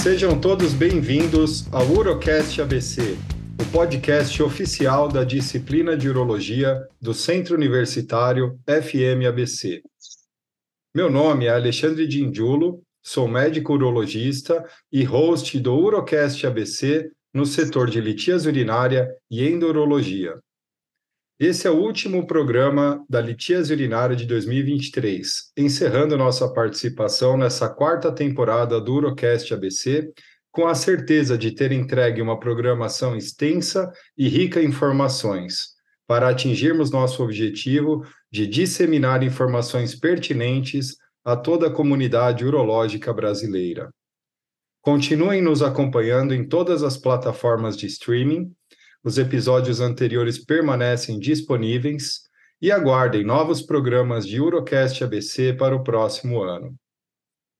Sejam todos bem-vindos ao Urocast ABC, o podcast oficial da disciplina de Urologia do Centro Universitário FMABC. Meu nome é Alexandre Dindiulo, sou médico urologista e host do Urocast ABC no setor de litíase urinária e endurologia. Esse é o último programa da litíase urinária de 2023, encerrando nossa participação nessa quarta temporada do Urocast ABC, com a certeza de ter entregue uma programação extensa e rica em informações, para atingirmos nosso objetivo de disseminar informações pertinentes a toda a comunidade urológica brasileira. Continuem nos acompanhando em todas as plataformas de streaming os episódios anteriores permanecem disponíveis e aguardem novos programas de Urocast ABC para o próximo ano.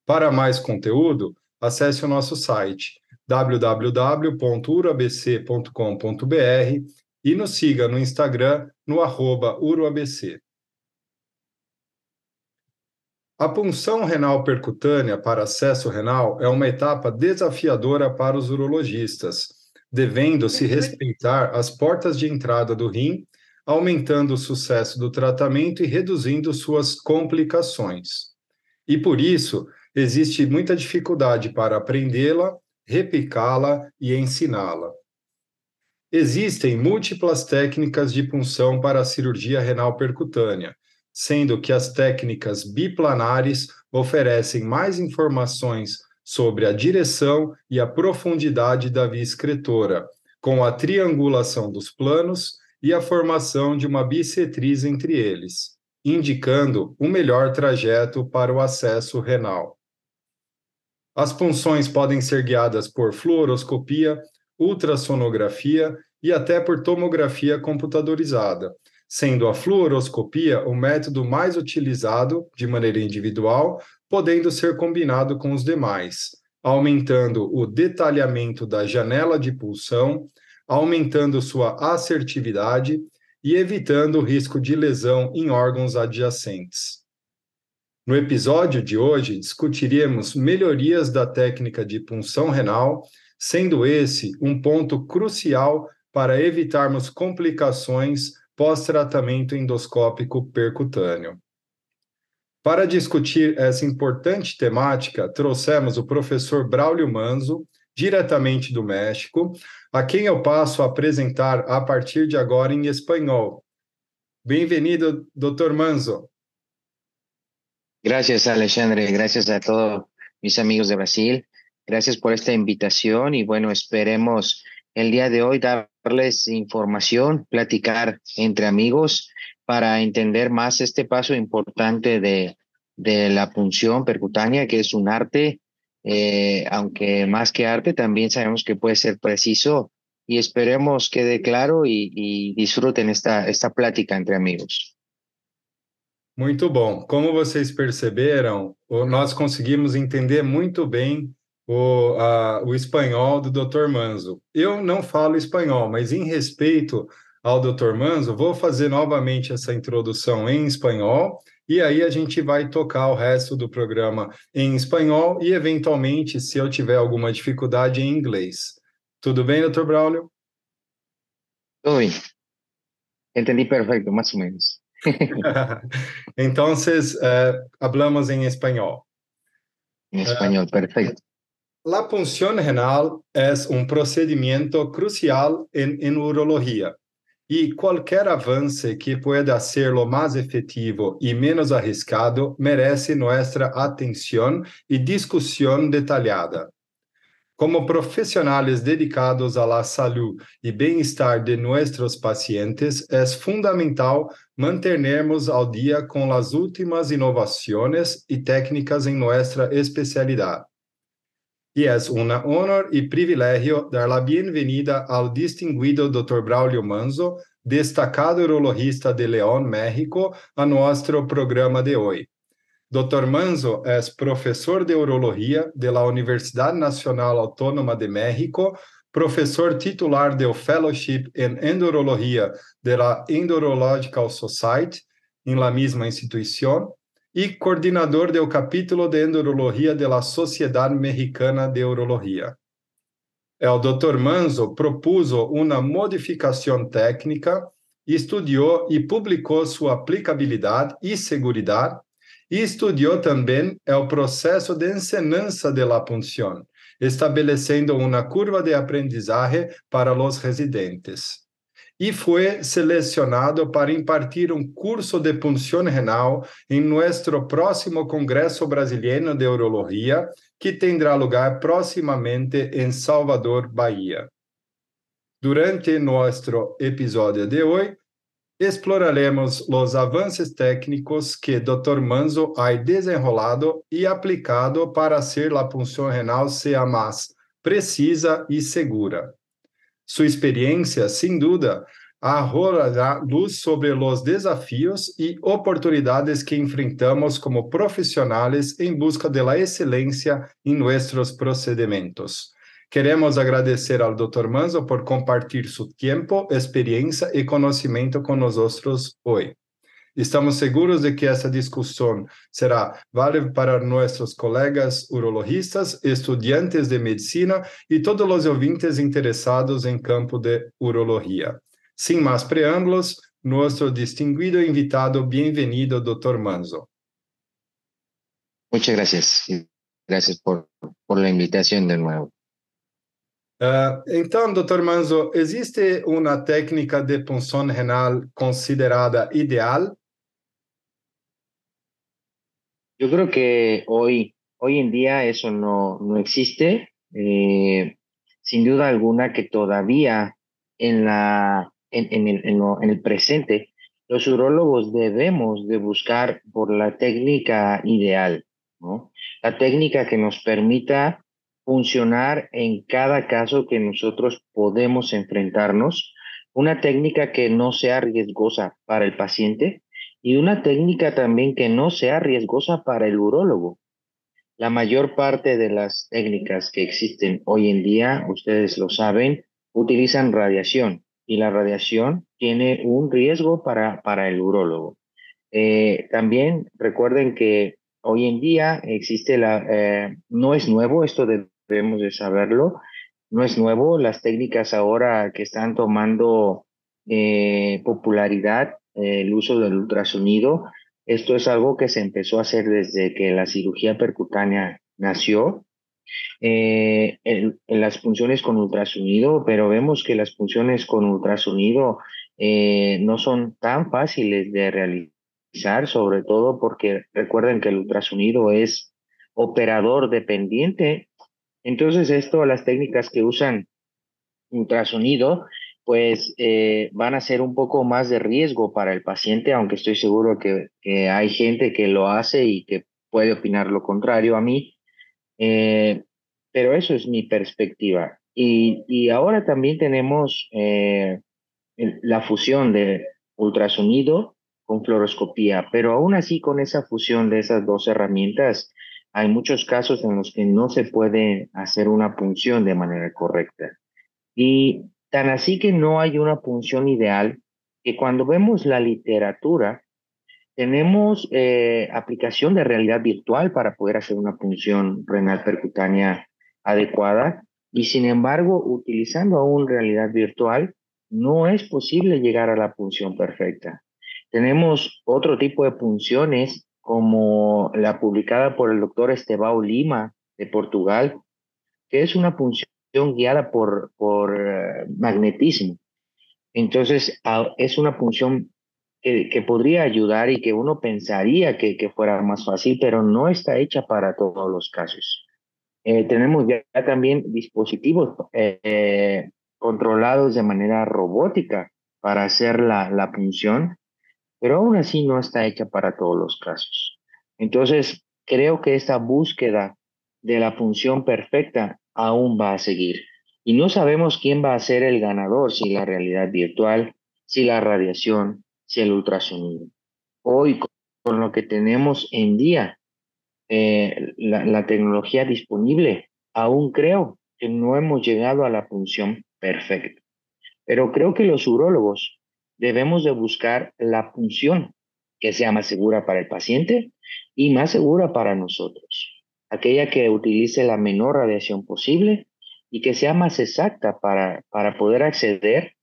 Para mais conteúdo, acesse o nosso site www.urabc.com.br e nos siga no Instagram no arroba uroabc. A punção renal percutânea para acesso renal é uma etapa desafiadora para os urologistas, devendo se respeitar as portas de entrada do rim, aumentando o sucesso do tratamento e reduzindo suas complicações. E por isso, existe muita dificuldade para aprendê-la, replicá-la e ensiná-la. Existem múltiplas técnicas de punção para a cirurgia renal percutânea, sendo que as técnicas biplanares oferecem mais informações sobre a direção e a profundidade da via excretora, com a triangulação dos planos e a formação de uma bissetriz entre eles, indicando o melhor trajeto para o acesso renal. As punções podem ser guiadas por fluoroscopia, ultrassonografia e até por tomografia computadorizada, sendo a fluoroscopia o método mais utilizado de maneira individual podendo ser combinado com os demais, aumentando o detalhamento da janela de pulsão, aumentando sua assertividade e evitando o risco de lesão em órgãos adjacentes. No episódio de hoje, discutiremos melhorias da técnica de punção renal, sendo esse um ponto crucial para evitarmos complicações pós-tratamento endoscópico percutâneo. Para discutir essa importante temática, trouxemos o professor Braulio Manzo, diretamente do México, a quem eu passo a apresentar a partir de agora em espanhol. Bem-vindo, Dr. Manzo. Gracias, Alexandre. Gracias a todos mis amigos de Brasil. Gracias por esta invitación y bueno, esperemos el día de hoy darles información, platicar entre amigos para entender más este paso importante de, de la punción percutánea, que es un arte, eh, aunque más que arte, también sabemos que puede ser preciso y esperemos quede claro y, y disfruten esta, esta plática entre amigos. Muito bom. Como vocês perceberam, nós conseguimos entender muito bem o, a, o espanhol do Dr. Manzo. Eu não falo espanhol, mas em respeito ao Dr. Manzo, vou fazer novamente essa introdução em espanhol e aí a gente vai tocar o resto do programa em espanhol e, eventualmente, se eu tiver alguma dificuldade, em inglês. Tudo bem, Dr. Braulio? Tudo bem. Entendi perfeito, mais ou menos. então, eh, hablamos em espanhol. Em espanhol, eh, perfeito. La punción renal es un procedimiento crucial en, en urología y cualquier avance que pueda hacerlo más efectivo y menos arriesgado merece nuestra atención y discusión detallada. Como profesionales dedicados a la salud y bienestar de nuestros pacientes, es fundamental mantenernos al día con las últimas innovaciones y técnicas en nuestra especialidad. Y es un honor y privilegio dar la bienvenida al distinguido Dr. Braulio Manzo, destacado urologista de León, México, a nuestro programa de hoy. Dr. Manzo es profesor de urología de la Universidad Nacional Autónoma de México, profesor titular del Fellowship en Endurología de la Endurological Society, en la misma institución, y coordinador del capítulo de endurología de la Sociedad Mexicana de Urología. El Dr. Manzo propuso una modificación técnica, estudió y publicó su aplicabilidad y seguridad, y estudió también el proceso de enseñanza de la punción, estabelecendo una curva de aprendizaje para los residentes e foi selecionado para impartir um curso de punção renal em nosso próximo Congresso Brasileiro de Urologia, que terá lugar proximamente em Salvador, Bahia. Durante nosso episódio de hoje, exploraremos os avanços técnicos que Dr. Manzo ha desenrolado e aplicado para ser a punção renal sea mais precisa e segura. Sua experiência, sem dúvida, arrojará luz sobre os desafios e oportunidades que enfrentamos como profissionais em busca da excelência em nossos procedimentos. Queremos agradecer ao Dr. Manzo por compartilhar seu tempo, experiência e conhecimento nós hoje. Estamos seguros de que essa discussão será válida para nossos colegas urologistas, estudantes de medicina e todos os ouvintes interessados em campo de urologia. Sem mais preâmbulos, nosso distinguido invitado, bem-vindo, Dr. Manzo. Muchas gracias. Gracias por, por la invitación de nuevo. Uh, então, Dr. Manzo, existe uma técnica de punção renal considerada ideal Yo creo que hoy, hoy en día eso no, no existe. Eh, sin duda alguna que todavía en, la, en, en, el, en, en el presente los urólogos debemos de buscar por la técnica ideal, ¿no? La técnica que nos permita funcionar en cada caso que nosotros podemos enfrentarnos, una técnica que no sea riesgosa para el paciente, y una técnica también que no sea riesgosa para el urólogo. La mayor parte de las técnicas que existen hoy en día, ustedes lo saben, utilizan radiación y la radiación tiene un riesgo para, para el urólogo. Eh, también recuerden que hoy en día existe la, eh, no es nuevo, esto debemos de saberlo, no es nuevo, las técnicas ahora que están tomando eh, popularidad el uso del ultrasonido. Esto es algo que se empezó a hacer desde que la cirugía percutánea nació. Eh, en, las funciones con ultrasonido, pero vemos que las funciones con ultrasonido eh, no son tan fáciles de realizar, sobre todo porque recuerden que el ultrasonido es operador dependiente. Entonces, esto, las técnicas que usan ultrasonido, pues eh, van a ser un poco más de riesgo para el paciente, aunque estoy seguro que, hay gente que lo hace y que puede opinar lo contrario a mí. Eh, pero eso es mi perspectiva. Y, ahora también tenemos eh, la fusión de ultrasonido con fluoroscopía, pero aún así con esa fusión de esas dos herramientas, hay muchos casos en los que no se puede hacer una punción de manera correcta. Y Tan así que no hay una punción ideal que cuando vemos la literatura, tenemos eh, aplicación de realidad virtual para poder hacer una punción renal percutánea adecuada y sin embargo, utilizando aún realidad virtual, no es posible llegar a la punción perfecta. Tenemos otro tipo de punciones como la publicada por el doctor Estebao Lima de Portugal, que es una punción guiada por, por eh, magnetismo. Entonces, es una punción que, que, podría ayudar y que uno pensaría que, que, fuera más fácil, pero no está hecha para todos los casos. Eh, tenemos ya también dispositivos eh, controlados de manera robótica para hacer la, la punción, pero aún así no está hecha para todos los casos. Entonces, creo que esta búsqueda de la función perfecta aún va a seguir. Y no sabemos quién va a ser el ganador, si la realidad virtual, si la radiación, si el ultrasonido. Hoy, con lo que tenemos en día, eh, la, tecnología disponible, aún creo que no hemos llegado a la función perfecta. Pero creo que los urólogos debemos de buscar la función que sea más segura para el paciente y más segura para nosotros. Aquella que utilice la menor radiación posible y que sea más exacta para, para poder acceder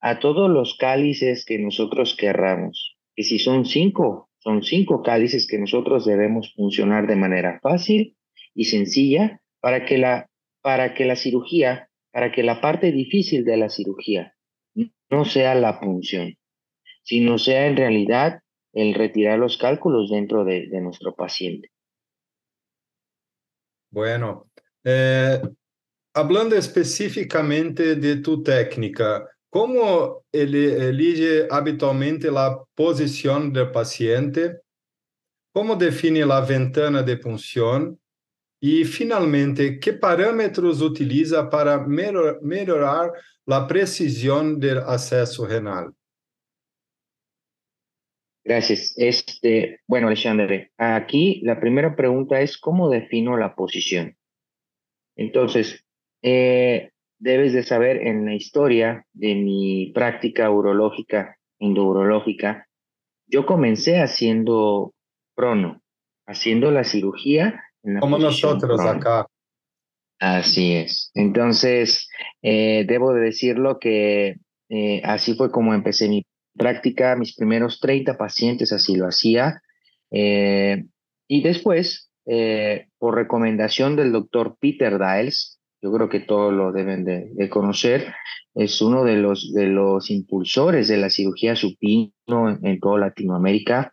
a todos los cálices que nosotros querramos. Y si son cinco, son cinco cálices que nosotros debemos funcionar de manera fácil y sencilla para que la, para que la cirugía, para que la parte difícil de la cirugía no sea la punción, sino sea en realidad el retirar los cálculos dentro de, de nuestro paciente. Bueno, eh, hablando específicamente de tu técnica, ¿cómo elige habitualmente la posición del paciente? ¿Cómo define la ventana de punción? Y finalmente, ¿qué parámetros utiliza para mejorar la precisión del acceso renal? Gracias. Este, bueno, Alexandre, aquí la primera pregunta es ¿cómo defino la posición? Entonces, eh, debes de saber en la historia de mi práctica urológica, endourológica, yo comencé haciendo prono, haciendo la cirugía. En Como nosotros acá. Así es. Entonces, eh, debo de decirlo que eh, así fue como empecé mi práctica, mis primeros 30 pacientes así lo hacía. y después, por recomendación del doctor Peter Diles, yo creo que todos lo deben de, conocer, es uno de los, de los impulsores de la cirugía supino en, toda Latinoamérica.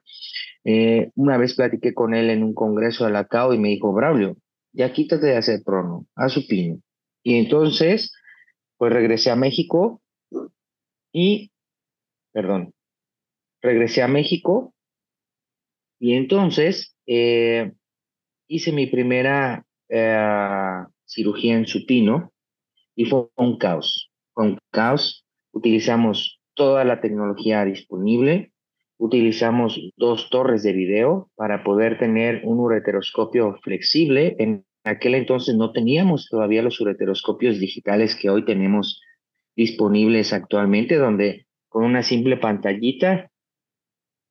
Eh, una vez platiqué con él en un congreso de la CAO y me dijo, Braulio, ya quítate de hacer prono, haz supino. Y entonces, pues regresé a México y, perdón, regresé a México y entonces eh, hice mi primera eh, cirugía en supino y fue un caos. Un caos. Utilizamos toda la tecnología disponible. Utilizamos dos torres de video para poder tener un ureteroscopio flexible. En aquel entonces no teníamos todavía los ureteroscopios digitales que hoy tenemos disponibles actualmente, donde con una simple pantallita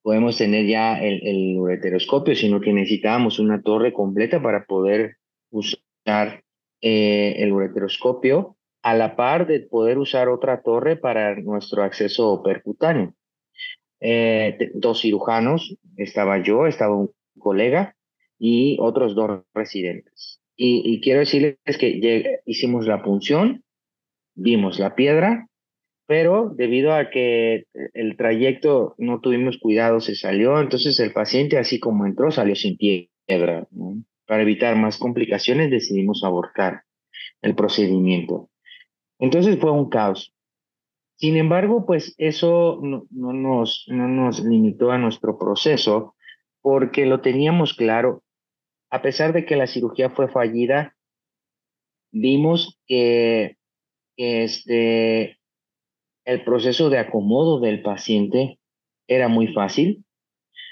podemos tener ya el, el ureteroscopio, sino que necesitábamos una torre completa para poder usar eh, el ureteroscopio a la par de poder usar otra torre para nuestro acceso percutáneo. Eh, dos cirujanos, estaba yo, estaba un colega y otros dos residentes. Y, quiero decirles que hicimos la punción, vimos la piedra, pero debido a que el trayecto no tuvimos cuidado, se salió, entonces el paciente así como entró salió sin piedra. Para evitar más complicaciones decidimos abortar el procedimiento. Entonces fue un caos. Sin embargo, pues eso no, nos, no nos limitó a nuestro proceso porque lo teníamos claro. A pesar de que la cirugía fue fallida, vimos que, que este, el proceso de acomodo del paciente era muy fácil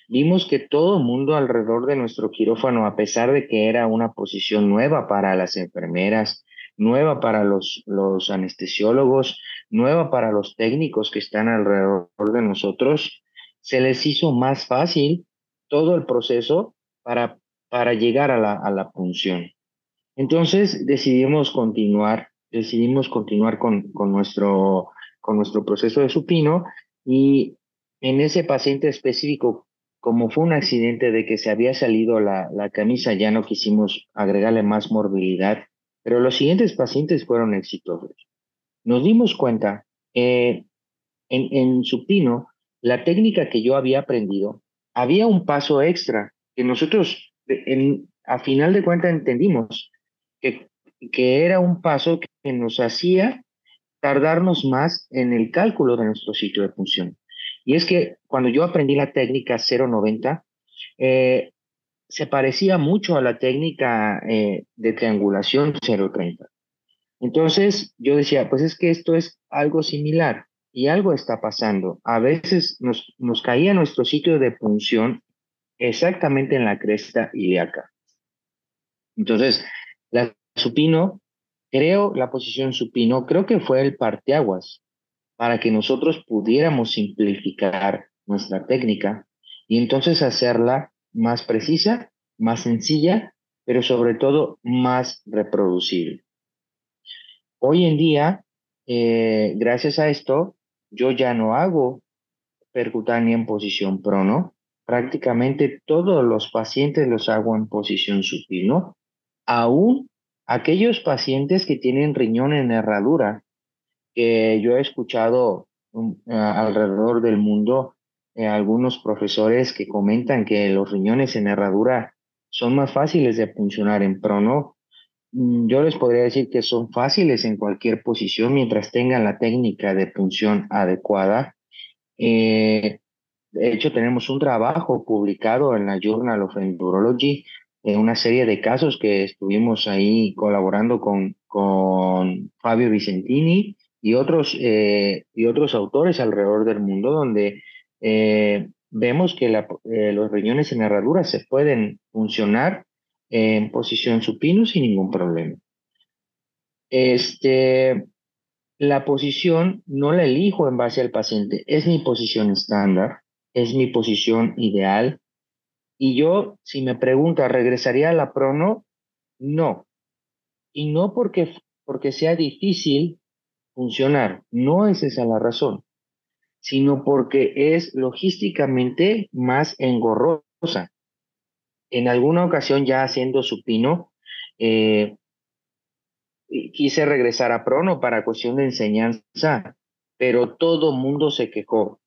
vimos que todo el mundo alrededor de nuestro quirófano, a pesar de que era una posición nueva para las enfermeras, nueva para los, los anestesiólogos, nueva para los técnicos que están alrededor de nosotros, se les hizo más fácil todo el proceso para, para llegar a la, a la punción. Entonces decidimos continuar, decidimos continuar con, con, nuestro, con nuestro proceso de supino y en ese paciente específico como fue un accidente de que se había salido la, la camisa, ya no quisimos agregarle más morbilidad, pero los siguientes pacientes fueron exitosos. Nos dimos cuenta en, en supino, la técnica que yo había aprendido, había un paso extra que nosotros en, a final de cuentas entendimos que, que era un paso que nos hacía tardarnos más en el cálculo de nuestro sitio de función. Y es que cuando yo aprendí la técnica 090, eh, se parecía mucho a la técnica eh, de triangulación 030. Entonces yo decía, pues es que esto es algo similar y algo está pasando. A veces nos, nos caía nuestro sitio de punción exactamente en la cresta ilíaca. Entonces, la supino, creo la posición supino, creo que fue el parteaguas para que nosotros pudiéramos simplificar nuestra técnica y entonces hacerla más precisa, más sencilla, pero sobre todo más reproducible. Hoy en día, eh, gracias a esto, yo ya no hago percutánea en posición prono. Prácticamente todos los pacientes los hago en posición supino, aún aquellos pacientes que tienen riñón en herradura, que yo he escuchado um, alrededor del mundo eh, algunos profesores que comentan que los riñones en herradura son más fáciles de funcionar en prono. Mm, yo les podría decir que son fáciles en cualquier posición mientras tengan la técnica de punción adecuada. Eh, de hecho, tenemos un trabajo publicado en la Journal of Endurology en una serie de casos que estuvimos ahí colaborando con, con Fabio Vicentini y otros, eh, y otros autores alrededor del mundo, donde eh, vemos que eh, los riñones en herradura se pueden funcionar en posición supino sin ningún problema. Este, la posición no la elijo en base al paciente, es mi posición estándar, es mi posición ideal. Y yo, si me pregunta, ¿regresaría a la prono? No. Y no porque, porque sea difícil funcionar, no es esa la razón sino porque es logísticamente más engorrosa. En alguna ocasión ya haciendo supino, eh, quise regresar a Prono para cuestión de enseñanza, pero todo mundo se quejó.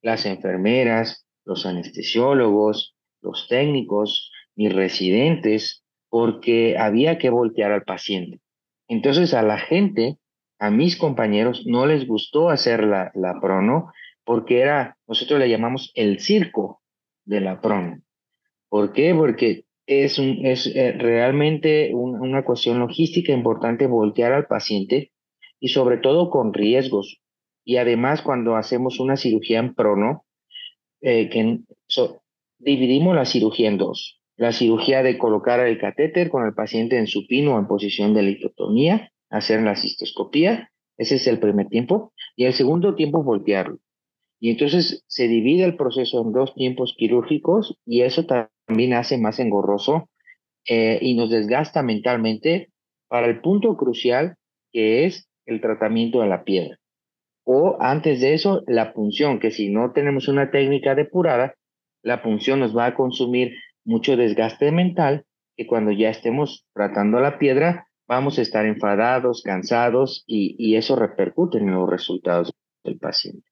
Las enfermeras, los anestesiólogos, los técnicos, mis residentes, porque había que voltear al paciente. Entonces a la gente a mis compañeros no les gustó hacer la, la prono porque era, nosotros le llamamos el circo de la prono. ¿Por qué? Porque es, un, es eh, realmente una cuestión logística importante voltear al paciente y sobre todo con riesgos. Y además cuando hacemos una cirugía en prono, eh, que dividimos la cirugía en dos. La cirugía de colocar el catéter con el paciente en supino en posición de litotomía hacer la cistoscopía, ese es el primer tiempo, y el segundo tiempo voltearlo. Y entonces se divide el proceso en dos tiempos quirúrgicos y eso también hace más engorroso eh, y nos desgasta mentalmente para el punto crucial que es el tratamiento de la piedra. O antes de eso, la punción, que si no tenemos una técnica depurada, la punción nos va a consumir mucho desgaste mental que cuando ya estemos tratando la piedra vamos a estar enfadados, cansados y, eso repercute en los resultados del paciente.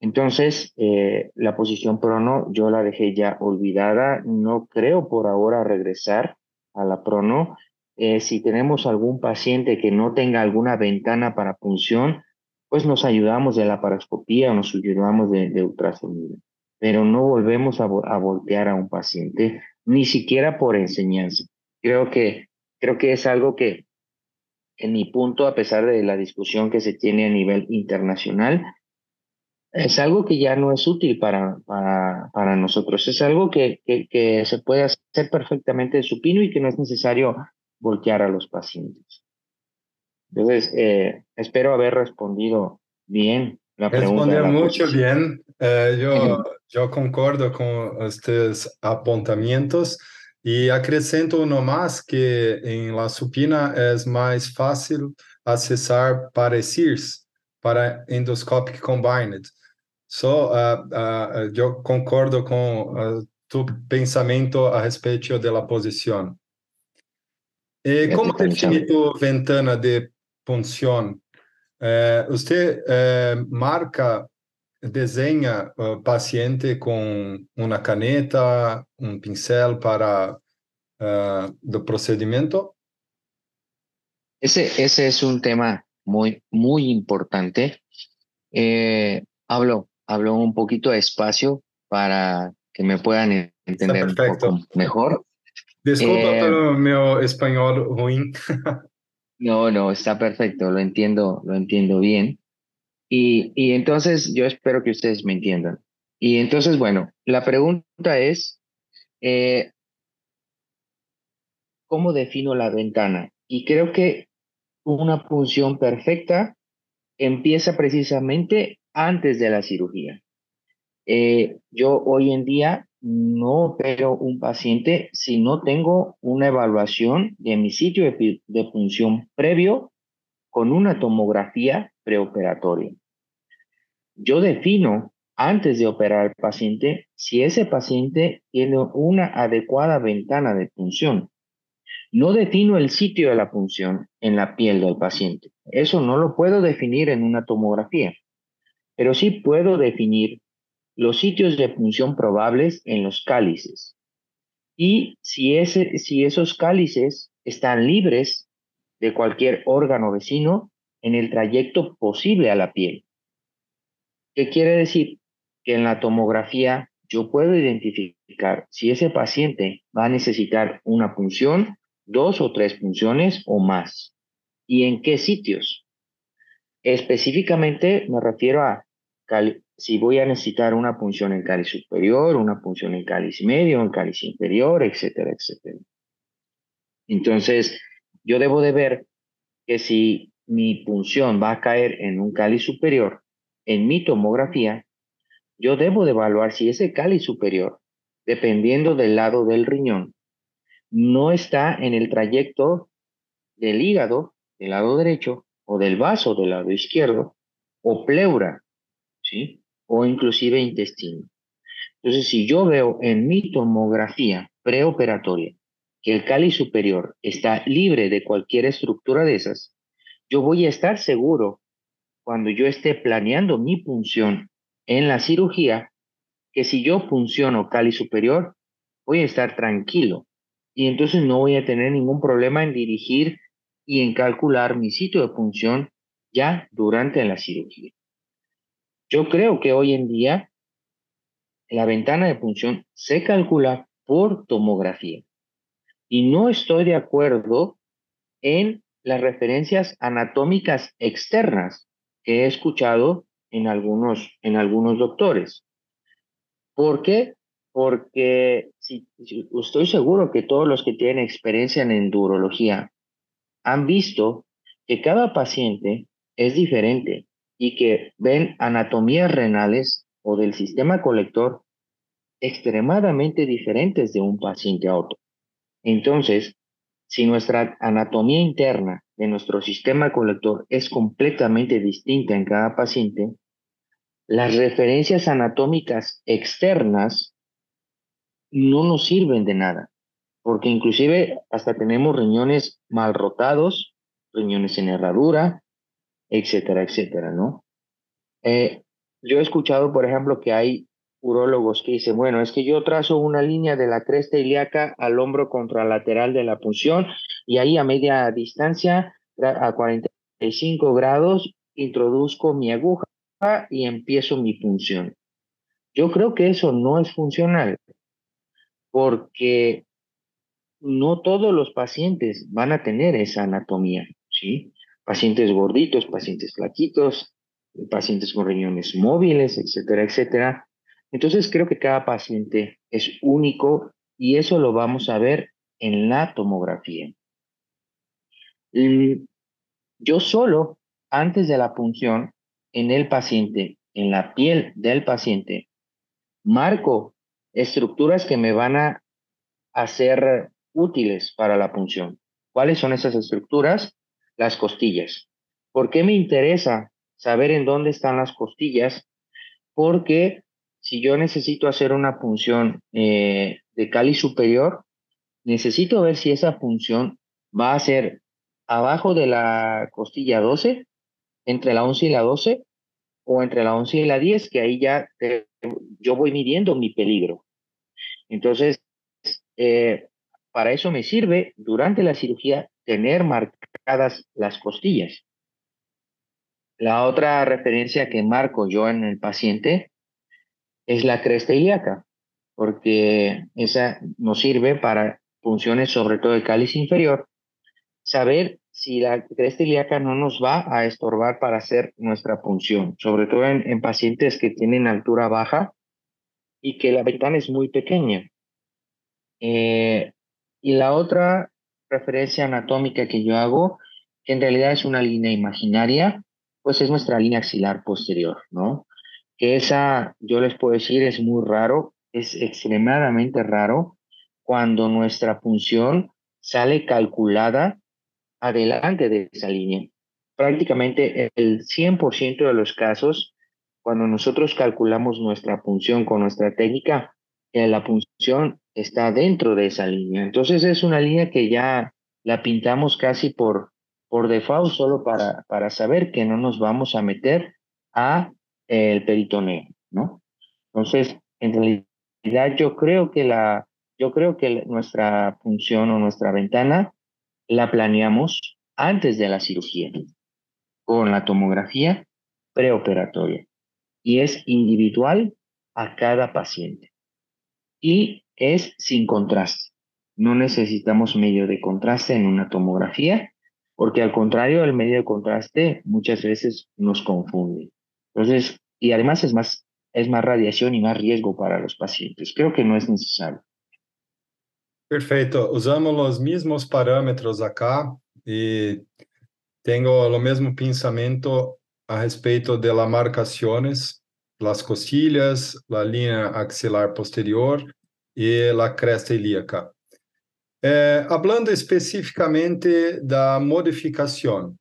Entonces, eh, la posición prono yo la dejé ya olvidada, no creo por ahora regresar a la prono. Eh, si tenemos algún paciente que no tenga alguna ventana para punción, pues nos ayudamos de la paroscopía o nos ayudamos de, de ultrasonido. Pero no volvemos a, a voltear a un paciente, ni siquiera por enseñanza. Creo que Creo que es algo que, en mi punto, a pesar de la discusión que se tiene a nivel internacional, es algo que ya no es útil para, para, para nosotros. Es algo que, que, se puede hacer perfectamente de supino y que no es necesario voltear a los pacientes. Entonces, eh, espero haber respondido bien la pregunta. Respondió mucho bien. Eh, yo, yo concordo con estos apuntamientos. Y acrescento uno más que en la supina es más fácil acessar pareciers para endoscopic combined. So, uh, uh, yo concordo con uh, tu pensamento a respeito de la posición. E como define tu ventana de punción? Uh, usted uh, marca desenha o uh, paciente com uma caneta, um pincel para uh, do procedimento? Ese, ese es un tema muy, muy importante. Eh, hablo, hablo un poquito despacio para que me puedan entender un poco mejor. Disculpa eh, por mi español ruin. no, no, está perfecto, lo entiendo, lo entiendo bien. Y, y entonces yo espero que ustedes me entiendan. Y entonces, bueno, la pregunta es, eh, ¿cómo defino la ventana? Y creo que una función perfecta empieza precisamente antes de la cirugía. Eh, yo hoy en día no opero un paciente si no tengo una evaluación de mi sitio de, de punción previo con una tomografía preoperatoria. Yo defino antes de operar al paciente si ese paciente tiene una adecuada ventana de punción. No defino el sitio de la punción en la piel del paciente. Eso no lo puedo definir en una tomografía, pero sí puedo definir los sitios de punción probables en los cálices y si, ese, si esos cálices están libres de cualquier órgano vecino en el trayecto posible a la piel. ¿Qué quiere decir? Que en la tomografía yo puedo identificar si ese paciente va a necesitar una punción, dos o tres punciones o más. ¿Y en qué sitios? Específicamente me refiero a si voy a necesitar una punción en cáliz superior, una punción en cáliz medio, en cáliz inferior, etcétera, etcétera. Entonces, yo debo de ver que si mi punción va a caer en un cáliz superior, en mi tomografía, yo debo de evaluar si ese cáliz superior, dependiendo del lado del riñón, no está en el trayecto del hígado, del lado derecho, o del vaso del lado izquierdo, o pleura, ¿sí? O inclusive intestino. Entonces, si yo veo en mi tomografía preoperatoria que el cáliz superior está libre de cualquier estructura de esas, yo voy a estar seguro cuando yo esté planeando mi punción en la cirugía, que si yo punciono cáliz superior, voy a estar tranquilo y entonces no voy a tener ningún problema en dirigir y en calcular mi sitio de punción ya durante la cirugía. Yo creo que hoy en día la ventana de punción se calcula por tomografía y no estoy de acuerdo en las referencias anatómicas externas que he escuchado en algunos, en algunos doctores. ¿Por qué? Porque si, estoy seguro que todos los que tienen experiencia en endurología han visto que cada paciente es diferente y que ven anatomías renales o del sistema colector extremadamente diferentes de un paciente a otro. Entonces, si nuestra anatomía interna de nuestro sistema colector es completamente distinta en cada paciente, las referencias anatómicas externas no nos sirven de nada, porque inclusive hasta tenemos riñones mal rotados, riñones en herradura, etcétera, etcétera, ¿no? Eh, yo he escuchado, por ejemplo, que hay urólogos que dicen, bueno, es que yo trazo una línea de la cresta ilíaca al hombro contralateral de la punción y ahí a media distancia, a 45 grados, introduzco mi aguja y empiezo mi punción. Yo creo que eso no es funcional porque no todos los pacientes van a tener esa anatomía, ¿sí? Pacientes gorditos, pacientes flaquitos, pacientes con riñones móviles, etcétera, etcétera. Entonces creo que cada paciente es único y eso lo vamos a ver en la tomografía. Yo solo, antes de la punción, en el paciente, en la piel del paciente, marco estructuras que me van a hacer útiles para la punción. ¿Cuáles son esas estructuras? Las costillas. ¿Por qué me interesa saber en dónde están las costillas? Porque si yo necesito hacer una punción eh, de cáliz superior, necesito ver si esa punción va a ser abajo de la costilla 12, entre la 11 y la 12, o entre la 11 y la 10, que ahí ya yo voy midiendo mi peligro. Entonces, eh, para eso me sirve durante la cirugía tener marcadas las costillas. La otra referencia que marco yo en el paciente es la cresta ilíaca, porque esa nos sirve para funciones sobre todo el cáliz inferior, saber si la cresta ilíaca no nos va a estorbar para hacer nuestra punción, sobre todo en, pacientes que tienen altura baja y que la ventana es muy pequeña. Eh, y la otra referencia anatómica que yo hago, que en realidad es una línea imaginaria, pues es nuestra línea axilar posterior, ¿no? que esa, yo les puedo decir, es muy raro es extremadamente raro cuando nuestra punción sale calculada adelante de esa línea. Prácticamente el 100% de los casos, cuando nosotros calculamos nuestra punción con nuestra técnica, la punción está dentro de esa línea. Entonces es una línea que ya la pintamos casi por, por default, solo para, para saber que no nos vamos a meter a eh, el peritoneo, ¿no? Entonces, en realidad yo creo que la, yo creo que nuestra función o nuestra ventana la planeamos antes de la cirugía, con la tomografía preoperatoria. Y es individual a cada paciente. Y es sin contraste. No necesitamos medio de contraste en una tomografía, porque al contrario, el medio de contraste muchas veces nos confunde. Entonces, y además es más, es más radiación y más riesgo para los pacientes. Creo que no es necesario. Perfeito. Usamos os mesmos parâmetros acá e tenho o mesmo pensamento a respeito de las marcaciones, las costilhas, la linha axilar posterior e la cresta ilíaca. É, hablando especificamente da modificação,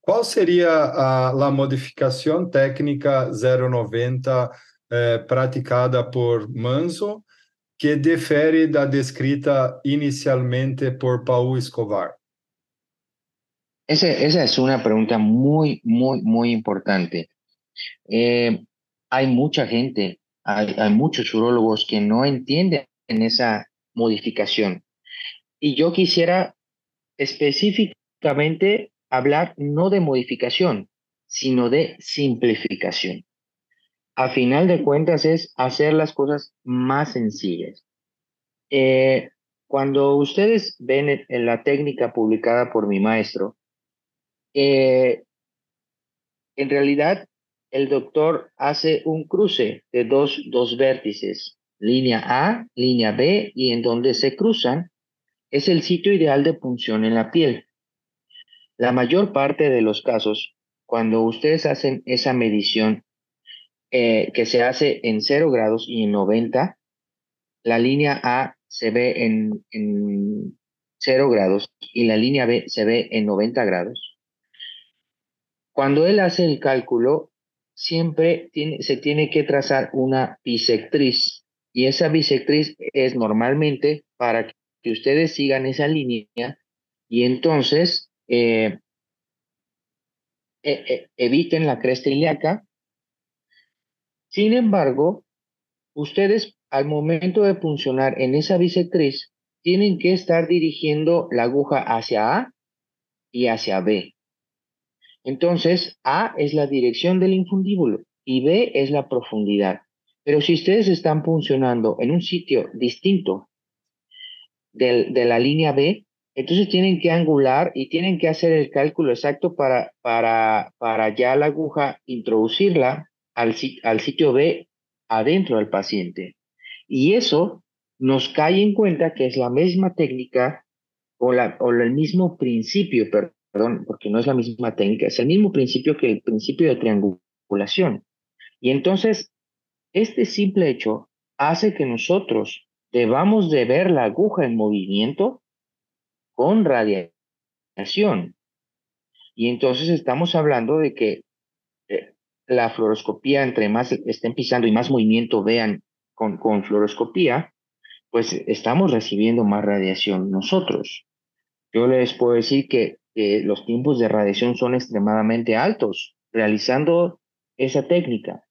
qual seria a, a modificação técnica 090 é, praticada por Manso, que difere da descrita inicialmente por Paul Escobar? Esa, esa es una pregunta muy, muy, muy importante. Eh, hay mucha gente, hay, muchos urólogos que no entienden esa modificación. Y yo quisiera específicamente hablar no de modificación, sino de simplificación. A final de cuentas es hacer las cosas más sencillas. Eh, cuando ustedes ven en la técnica publicada por mi maestro, eh, en realidad el doctor hace un cruce de dos, dos vértices, línea A, línea B, y en donde se cruzan es el sitio ideal de punción en la piel. La mayor parte de los casos, cuando ustedes hacen esa medición eh, que se hace en 0 grados y en 90, la línea A se ve en, en 0 grados y la línea B se ve en 90 grados. Cuando él hace el cálculo, siempre se tiene que trazar una bisectriz y esa bisectriz es normalmente para que ustedes sigan esa línea y entonces eh, e, e, eviten la cresta ilíaca. Sin embargo, ustedes al momento de funcionar en esa bisectriz tienen que estar dirigiendo la aguja hacia A y hacia B. Entonces, A es la dirección del infundíbulo y B es la profundidad. Pero si ustedes están funcionando en un sitio distinto de la línea B, entonces tienen que angular y tienen que hacer el cálculo exacto para, para, para ya la aguja introducirla al, al sitio B adentro del paciente. Y eso nos cae en cuenta que es la misma técnica o, la, o el mismo principio, perdón, porque no es la misma técnica, es el mismo principio que el principio de triangulación. Y entonces, este simple hecho hace que nosotros debamos de ver la aguja en movimiento con radiación. Y entonces estamos hablando de que eh, la fluoroscopía, entre más estén pisando y más movimiento vean con, con fluoroscopía, pues estamos recibiendo más radiación nosotros. Yo les puedo decir que los tiempos de radiación son extremadamente altos realizando esa técnica.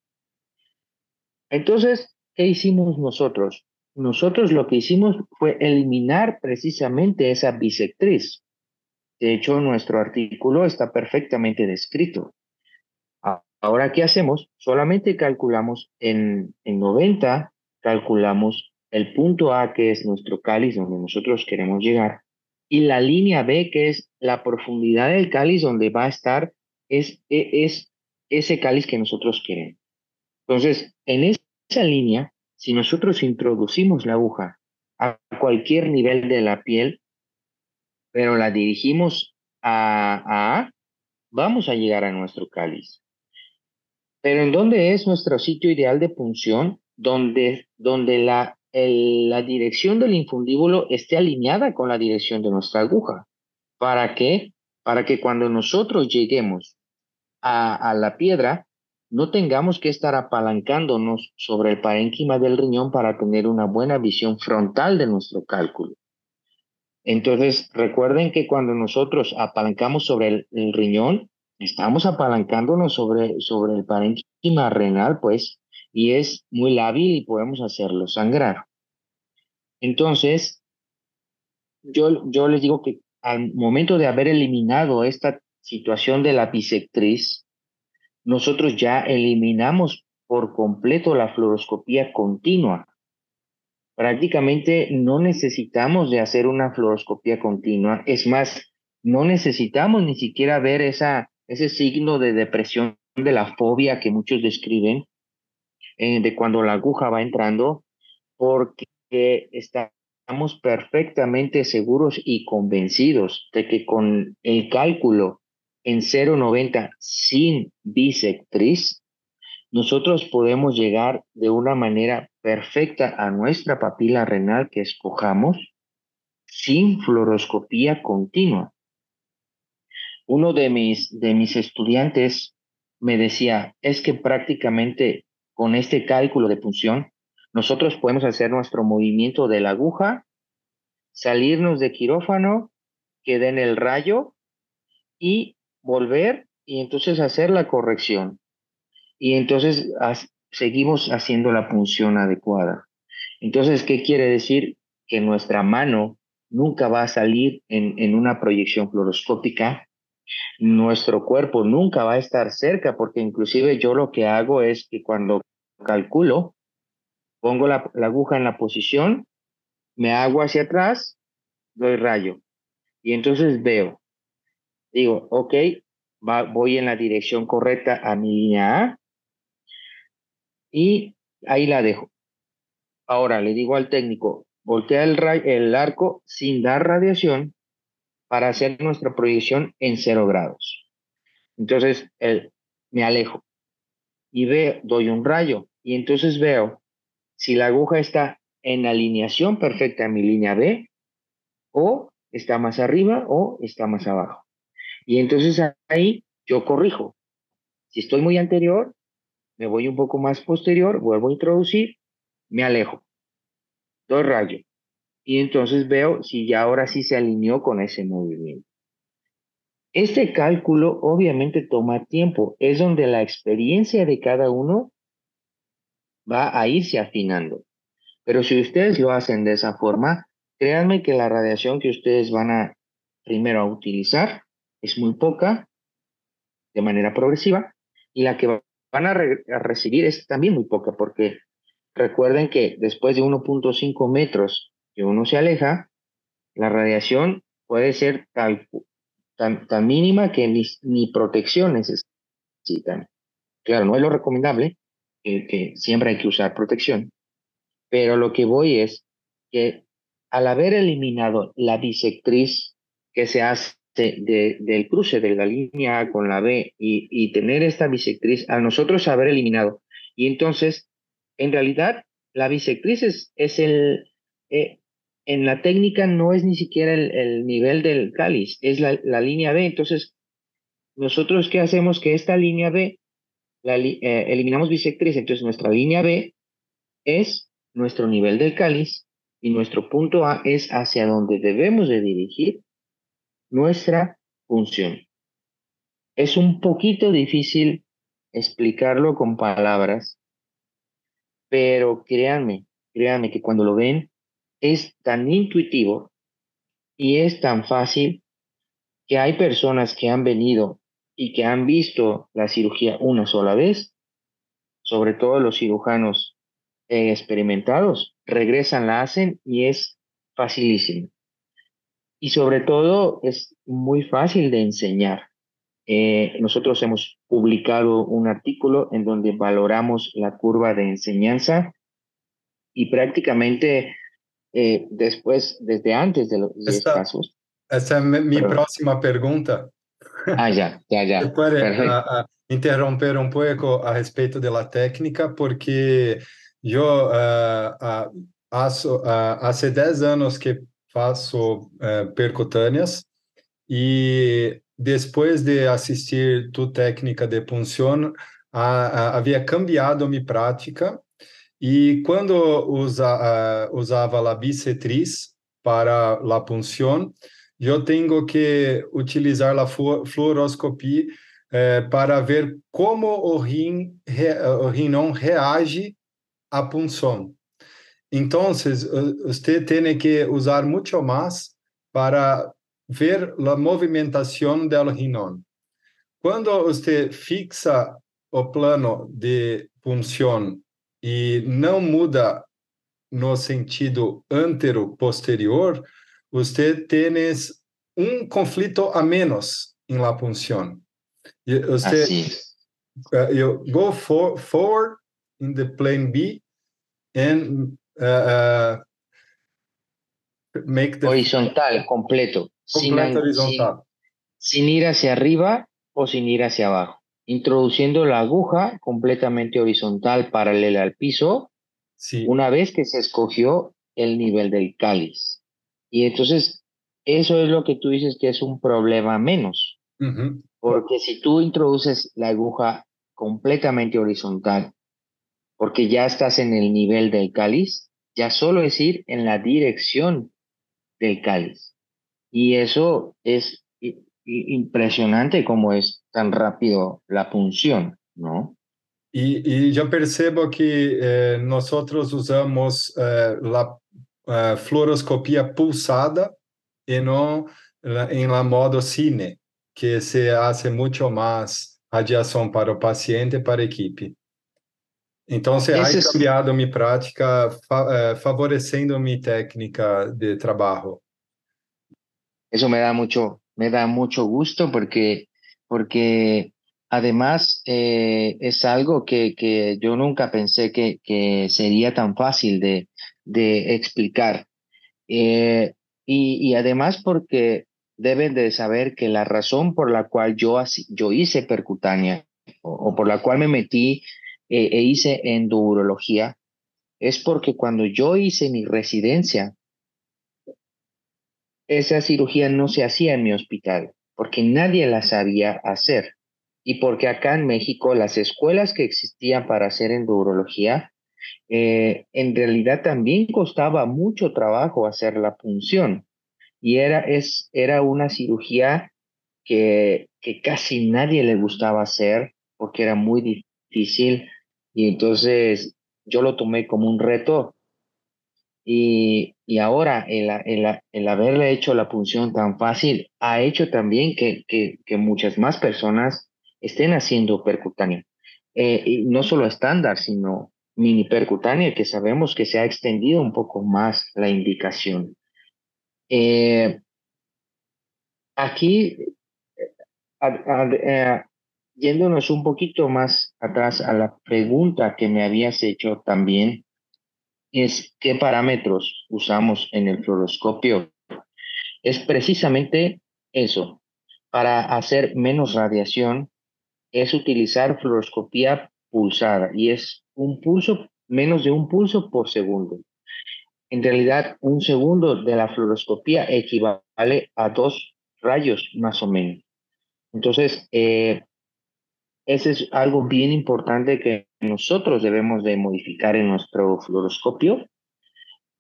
Entonces, ¿qué hicimos nosotros? nosotros lo que hicimos fue eliminar precisamente esa bisectriz. De hecho, nuestro artículo está perfectamente descrito. Ahora, ¿qué hacemos? Solamente calculamos en, en 90, calculamos el punto A, que es nuestro cáliz, donde nosotros queremos llegar, y la línea B, que es la profundidad del cáliz, donde va a estar es, e, es ese cáliz que nosotros queremos. Entonces, en esa línea si nosotros introducimos la aguja a cualquier nivel de la piel, pero la dirigimos a, A, vamos a llegar a nuestro cáliz. Pero ¿en dónde es nuestro sitio ideal de punción? donde, donde la, la dirección del infundíbulo esté alineada con la dirección de nuestra aguja. ¿Para qué? Para que cuando nosotros lleguemos a, a la piedra, no tengamos que estar apalancándonos sobre el parénquima del riñón para tener una buena visión frontal de nuestro cálculo. Entonces, recuerden que cuando nosotros apalancamos sobre el, riñón, estamos apalancándonos sobre, sobre el parénquima renal, pues, y es muy lábil y podemos hacerlo sangrar. Entonces, yo, yo les digo que al momento de haber eliminado esta situación de la bisectriz, nosotros ya eliminamos por completo la fluoroscopía continua prácticamente no necesitamos de hacer una fluoroscopía continua. Es más, no necesitamos ni siquiera ver esa, ese signo de depresión de la fobia que muchos describen, eh, de cuando la aguja va entrando, porque estamos perfectamente seguros y convencidos de que con el cálculo en 0,90 sin bisectriz, nosotros podemos llegar de una manera perfecta a nuestra papila renal que escojamos sin fluoroscopía continua. Uno de mis, de mis estudiantes me decía, es que prácticamente con este cálculo de punción, nosotros podemos hacer nuestro movimiento de la aguja, salirnos de quirófano, que den el rayo y volver y entonces hacer la corrección y entonces seguimos haciendo la punción adecuada. Entonces, ¿qué quiere decir? Que nuestra mano nunca va a salir en, en una proyección fluoroscópica, nuestro cuerpo nunca va a estar cerca, porque inclusive yo lo que hago es que cuando calculo, pongo la, aguja en la posición, me hago hacia atrás, doy rayo. Y entonces veo, digo, ok, voy en la dirección correcta a mi línea A, y ahí la dejo. Ahora le digo al técnico, voltea el, el arco sin dar radiación para hacer nuestra proyección en cero grados. Entonces el, me alejo y veo, doy un rayo y entonces veo si la aguja está en alineación perfecta en mi línea B o está más arriba o está más abajo. Y entonces ahí yo corrijo. Si estoy muy anterior, me voy un poco más posterior, vuelvo a introducir, me alejo, doy rayo y entonces veo si ya ahora sí se alineó con ese movimiento. Este cálculo obviamente toma tiempo, es donde la experiencia de cada uno va a irse afinando. Pero si ustedes lo hacen de esa forma, créanme que la radiación que ustedes van a primero a utilizar es muy poca, de manera progresiva, y la que van a, recibir es también muy poca, porque recuerden que después de 1.5 metros que uno se aleja, la radiación puede ser tan, tan mínima que ni, ni, protección necesitan. Claro, no es lo recomendable, que siempre hay que usar protección, pero lo que voy es que al haber eliminado la bisectriz que se hace del cruce de la línea A con la B y, tener esta bisectriz, a nosotros haber eliminado. Y entonces, en realidad, la bisectriz es, es el, eh, en la técnica no es ni siquiera el, nivel del cáliz, es la, línea B. Entonces, nosotros qué hacemos? Que esta línea B, la, eh, eliminamos bisectriz, entonces nuestra línea B es nuestro nivel del cáliz y nuestro punto A es hacia donde debemos de dirigir nuestra función. Es un poquito difícil explicarlo con palabras, pero créanme, créanme que cuando lo ven es tan intuitivo y es tan fácil que hay personas que han venido y que han visto la cirugía una sola vez, sobre todo los cirujanos experimentados, regresan, la hacen y es facilísimo y sobre todo es muy fácil de enseñar. Eh, nosotros hemos publicado un artículo en donde valoramos la curva de enseñanza y prácticamente eh, después, desde antes de los esta, casos. Esa es mi, próxima pregunta. Ah, ya, ya, ya. Puede interrumpir un poco a respecto de la técnica, porque yo uh, uh, hace 10 anos que faço percutâneas e depois de assistir tu técnica de punção, havia cambiado minha prática e quando usa, usava a bicetriz para a punção, eu tenho que utilizar a fluoroscopia eh, para ver como o rim, o rim reage à punção. Então, você tem que usar muito mais para ver a movimentação do rinón. Quando você fixa o plano de punção e não muda no sentido antero-posterior, você tem um conflito a menos em la punção. Você assim. you go for, forward in the plane B and uh, make the horizontal completo, sin, horizontal. Sin, sin, ir hacia arriba o sin ir hacia abajo, introduciendo la aguja completamente horizontal paralela al piso, sí. una vez que se escogió el nivel del cáliz. Y entonces, eso es lo que tú dices que es un problema menos. Uh -huh. Porque si tú introduces la aguja completamente horizontal, porque ya estás en el nivel del cáliz, ya solo es ir en la dirección del cáliz. Y eso es impresionante como es tan rápido la punción, ¿no? Y, y yo percebo que eh, nosotros usamos eh, la fluoroscopia pulsada y no la, en la modo cine, que se hace mucho más radiação para o paciente e para a equipe. Então, você ha cambiado minha prática, fa eh, favorecendo minha técnica de trabalho. Eso me da mucho, me da mucho gusto porque, porque además eh, es algo que, que yo nunca pensé que, que sería tan fácil de, de explicar. Eh, y, y, además porque deben de saber que la razón por la cual yo, yo hice percutánea o, por la cual me metí eh, e hice endurología es porque cuando yo hice mi residencia, esa cirugía no se hacía en mi hospital, porque nadie la sabía hacer. Y porque acá en México las escuelas que existían para hacer endurología eh, en realidad también costaba mucho trabajo hacer la punción. Y era, es, era una cirugía que, que casi nadie le gustaba hacer porque era muy difícil. Y entonces yo lo tomé como un reto. Y, y ahora el, el, el, haberle hecho la punción tan fácil ha hecho también que, que, que muchas más personas estén haciendo percutánea. Eh, y no solo estándar, sino mini percutánea, que sabemos que se ha extendido un poco más la indicación. Eh, aquí, eh, yéndonos un poquito más atrás a la pregunta que me habías hecho también, es qué parámetros usamos en el fluoroscopio. Es precisamente eso. Para hacer menos radiación, es utilizar fluoroscopía pulsada y es un pulso, menos de un pulso por segundo. En realidad, un segundo de la fluoroscopía equivale a dos rayos más o menos. Entonces, eh, ese es algo bien importante que nosotros debemos de modificar en nuestro fluoroscopio,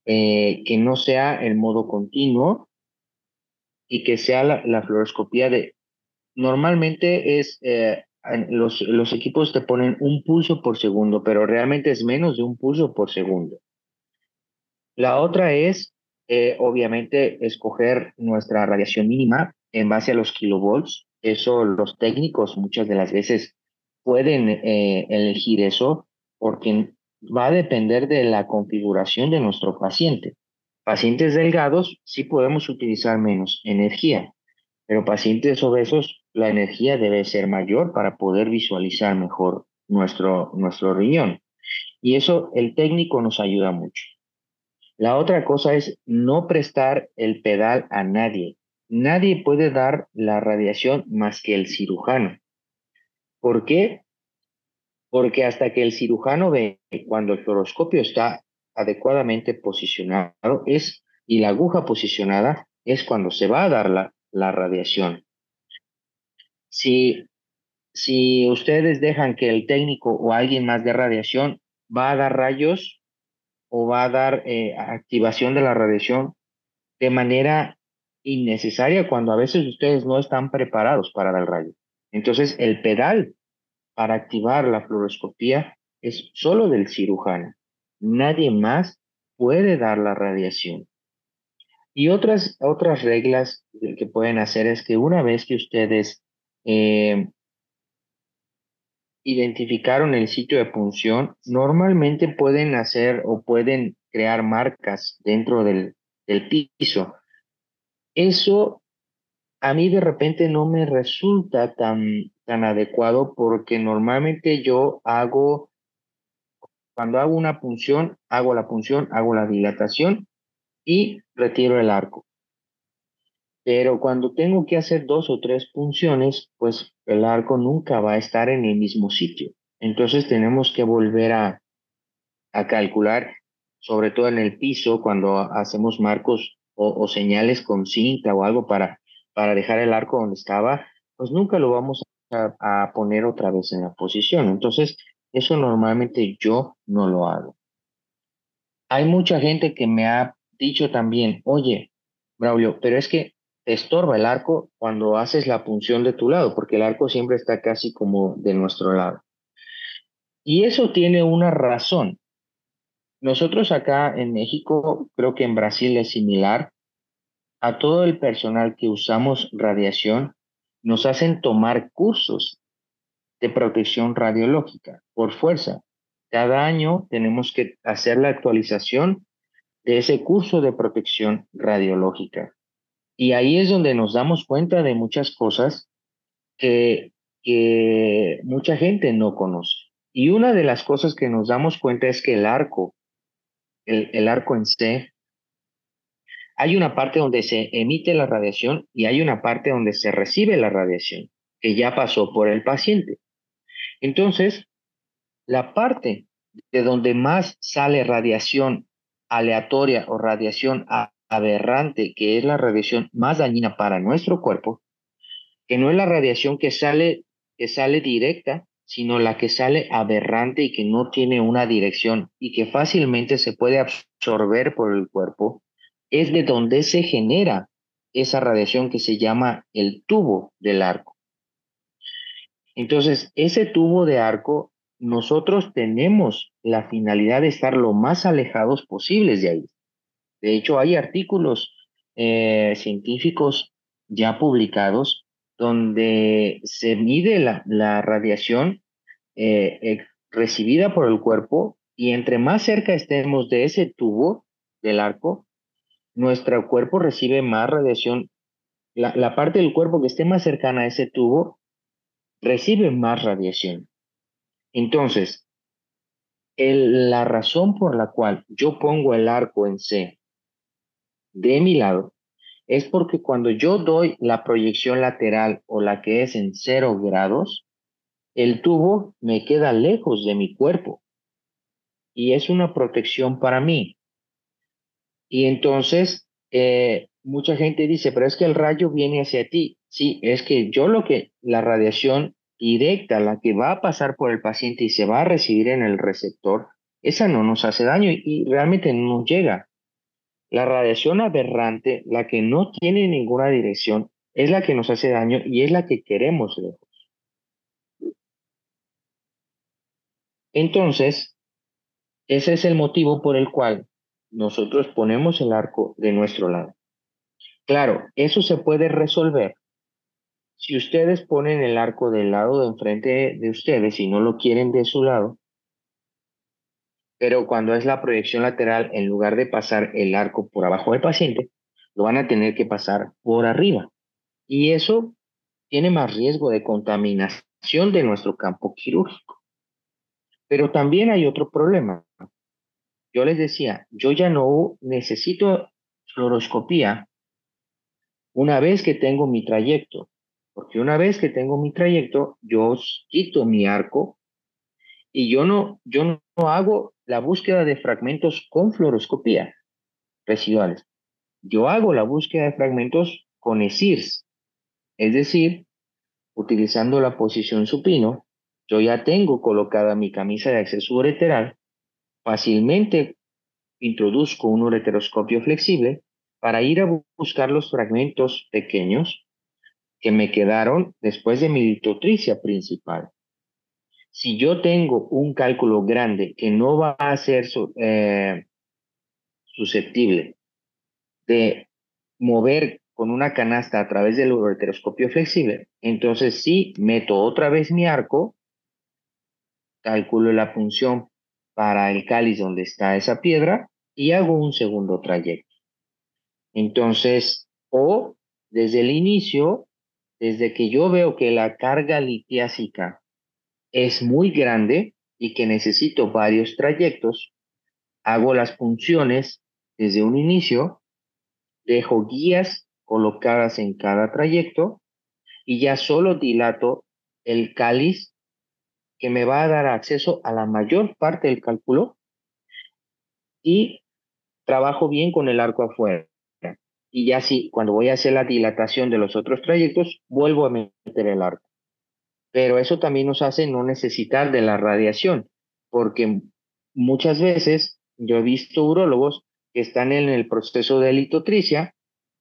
eh, que no sea el modo continuo y que sea la, la fluoroscopía de... Normalmente es eh, los, los equipos te ponen un pulso por segundo, pero realmente es menos de un pulso por segundo. La otra es, eh, obviamente, escoger nuestra radiación mínima en base a los kilovolts. Eso los técnicos muchas de las veces pueden eh, elegir eso porque va a depender de la configuración de nuestro paciente. Pacientes delgados sí podemos utilizar menos energía, pero pacientes obesos la energía debe ser mayor para poder visualizar mejor nuestro, nuestro riñón. Y eso el técnico nos ayuda mucho. La otra cosa es no prestar el pedal a nadie. Nadie puede dar la radiación más que el cirujano. ¿Por qué? porque hasta que el cirujano ve cuando el fluoroscopio está adecuadamente posicionado es, y la aguja posicionada es cuando se va a dar la, la radiación. Si, si ustedes dejan que el técnico o alguien más de radiación va a dar rayos o va a dar eh, activación de la radiación de manera innecesaria cuando a veces ustedes no están preparados para dar rayo. Entonces, el pedal para activar la fluoroscopía es solo del cirujano. Nadie más puede dar la radiación. Y otras, otras reglas que pueden hacer es que una vez que ustedes eh, identificaron el sitio de punción, normalmente pueden hacer o pueden crear marcas dentro del, del piso. Eso a mí de repente no me resulta tan, tan adecuado porque normalmente yo hago, cuando hago una punción, hago la punción, hago la dilatación y retiro el arco. Pero cuando tengo que hacer dos o tres punciones, pues el arco nunca va a estar en el mismo sitio. Entonces tenemos que volver a, a calcular, sobre todo en el piso, cuando hacemos marcos o, señales con cinta o algo para, para dejar el arco donde estaba, pues nunca lo vamos a, a poner otra vez en la posición. Entonces, eso normalmente yo no lo hago. Hay mucha gente que me ha dicho también, oye, Braulio, pero es que te estorba el arco cuando haces la punción de tu lado, porque el arco siempre está casi como de nuestro lado. Y eso tiene una razón. Nosotros acá en México, creo que en Brasil es similar, a todo el personal que usamos radiación, nos hacen tomar cursos de protección radiológica por fuerza. Cada año tenemos que hacer la actualización de ese curso de protección radiológica. Y ahí es donde nos damos cuenta de muchas cosas que, que mucha gente no conoce. Y una de las cosas que nos damos cuenta es que el arco, el, el arco en C, hay una parte donde se emite la radiación y hay una parte donde se recibe la radiación, que ya pasó por el paciente. Entonces, la parte de donde más sale radiación aleatoria o radiación aberrante, que es la radiación más dañina para nuestro cuerpo, que no es la radiación que sale, que sale directa, sino la que sale aberrante y que no tiene una dirección y que fácilmente se puede absorber por el cuerpo, es de donde se genera esa radiación que se llama el tubo del arco. Entonces, ese tubo de arco, nosotros tenemos la finalidad de estar lo más alejados posibles de ahí. De hecho, hay artículos eh, científicos ya publicados donde se mide la, radiación eh, recibida por el cuerpo y entre más cerca estemos de ese tubo del arco, nuestro cuerpo recibe más radiación. La, parte del cuerpo que esté más cercana a ese tubo recibe más radiación. Entonces, la razón por la cual yo pongo el arco en C de mi lado es porque cuando yo doy la proyección lateral o la que es en cero grados, el tubo me queda lejos de mi cuerpo y es una protección para mí. Y entonces eh, mucha gente dice, pero es que el rayo viene hacia ti. Sí, es que yo lo que, la radiación directa, la que va a pasar por el paciente y se va a recibir en el receptor, esa no nos hace daño y realmente no nos llega. La radiación aberrante, la que no tiene ninguna dirección, es la que nos hace daño y es la que queremos. Entonces, ese es el motivo por el cual nosotros ponemos el arco de nuestro lado. Claro, eso se puede resolver si ustedes ponen el arco del lado de enfrente de ustedes y no lo quieren de su lado, pero cuando es la proyección lateral, en lugar de pasar el arco por abajo del paciente, lo van a tener que pasar por arriba. Y eso tiene más riesgo de contaminación de nuestro campo quirúrgico. Pero también hay otro problema. Yo les decía, yo ya no necesito fluoroscopía una vez que tengo mi trayecto, porque una vez que tengo mi trayecto, yo quito mi arco y yo no, yo no hago la búsqueda de fragmentos con fluoroscopía residuales. Yo hago la búsqueda de fragmentos con ESIRS, es decir, utilizando la posición supino, yo ya tengo colocada mi camisa de acceso ureteral, fácilmente introduzco un ureteroscopio flexible para ir a buscar los fragmentos pequeños que me quedaron después de mi litotricia principal. Si yo tengo un cálculo grande que no va a ser eh, susceptible de mover con una canasta a través del ureteroscopio flexible, entonces sí meto otra vez mi arco, calculo la punción para el cáliz donde está esa piedra y hago un segundo trayecto. Entonces, o desde el inicio, desde que yo veo que la carga litiásica es muy grande y que necesito varios trayectos, hago las punciones desde un inicio, dejo guías colocadas en cada trayecto y ya solo dilato el cáliz que me va a dar acceso a la mayor parte del cálculo y trabajo bien con el arco afuera. Y ya sí, cuando voy a hacer la dilatación de los otros trayectos, vuelvo a meter el arco. Pero eso también nos hace no necesitar de la radiación, porque muchas veces yo he visto urólogos que están en el proceso de litotricia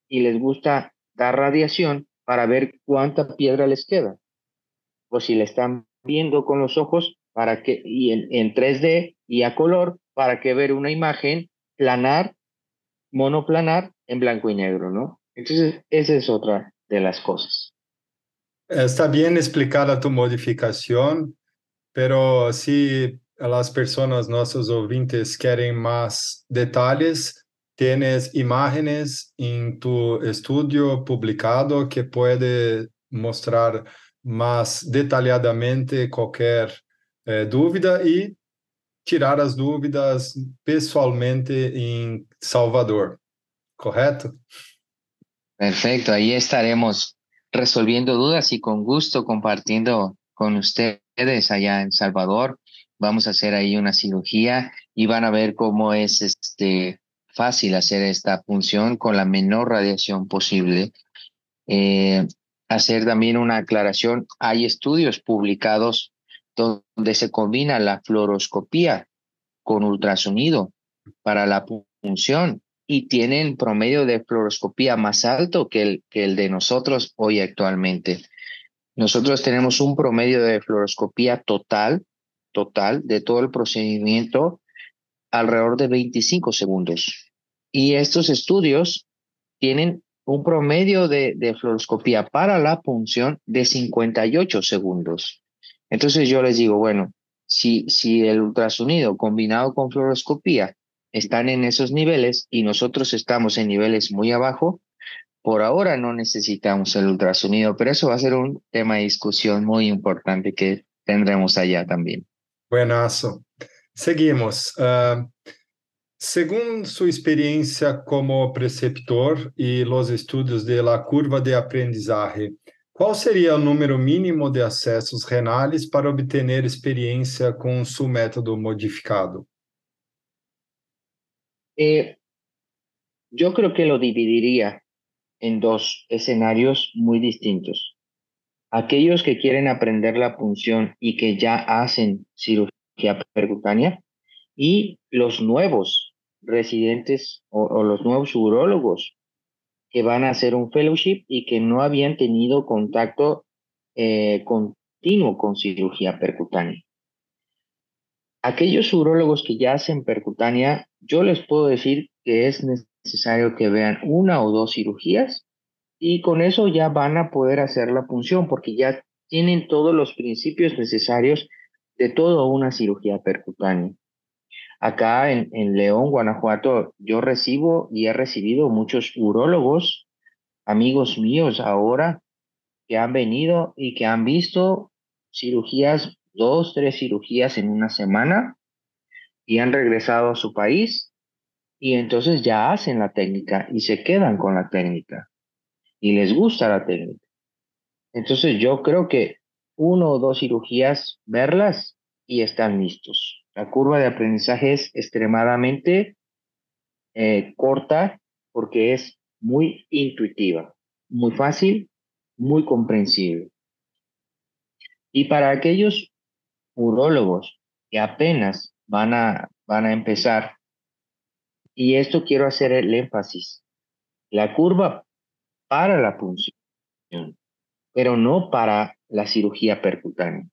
y les gusta dar radiación para ver cuánta piedra les queda. O si le están viendo con los ojos para que, y en, en 3D y a color, para que ver una imagen planar, monoplanar en blanco y negro, ¿no? Entonces, esa es otra de las cosas. Está bien explicada tu modificación, pero si las personas, nuestros ouvintes, quieren más detalles, tienes imágenes en tu estudio publicado que puede mostrar más detalladamente cualquier eh, dúvida y tirar as dúvidas pessoalmente em Salvador, ¿correcto? Perfecto, ahí estaremos resolviendo dudas y con gusto compartiendo con ustedes allá en Salvador. Vamos a hacer ahí una cirugía y van a ver cómo es este fácil hacer esta función con la menor radiación posible. Eh, hacer también una aclaración, hay estudios publicados donde se combina la fluoroscopía con ultrasonido para la punción y tienen promedio de fluoroscopía más alto que el, que el de nosotros hoy actualmente. Nosotros tenemos un promedio de fluoroscopía total, total de todo el procedimiento alrededor de 25 segundos. Y estos estudios tienen un promedio de, de fluoroscopía para la punción de 58 segundos. Entonces yo les digo, bueno, si, si el ultrasonido combinado con fluoroscopía están en esos niveles y nosotros estamos en niveles muy abajo, por ahora no necesitamos el ultrasonido, pero eso va a ser un tema de discusión muy importante que tendremos allá también. Buenazo. Seguimos. Uh, según su experiencia como preceptor y los estudios de la curva de aprendizaje, Qual seria o número mínimo de acessos renales para obter experiência com seu método modificado? Eh, yo creo que lo dividiría en dos escenarios muy distintos. Aquellos que quieren aprender la punción y que ya hacen cirugía percutánea y los nuevos residentes o, los nuevos urólogos que van a hacer un fellowship y que no habían tenido contacto eh, continuo con cirugía percutánea. Aquellos urólogos que ya hacen percutánea, yo les puedo decir que es necesario que vean una o dos cirugías y con eso ya van a poder hacer la punción porque ya tienen todos los principios necesarios de toda una cirugía percutánea. Acá en, León, Guanajuato, yo recibo y he recibido muchos urólogos, amigos míos ahora, que han venido y que han visto cirugías, dos, tres cirugías en una semana y han regresado a su país y entonces ya hacen la técnica y se quedan con la técnica y les gusta la técnica. Entonces yo creo que uno o dos cirugías, verlas y están listos. La curva de aprendizaje es extremadamente eh, corta porque es muy intuitiva, muy fácil, muy comprensible. Y para aquellos urólogos que apenas van a, van a empezar, y esto quiero hacer el énfasis, la curva para la punción, pero no para la cirugía percutánea,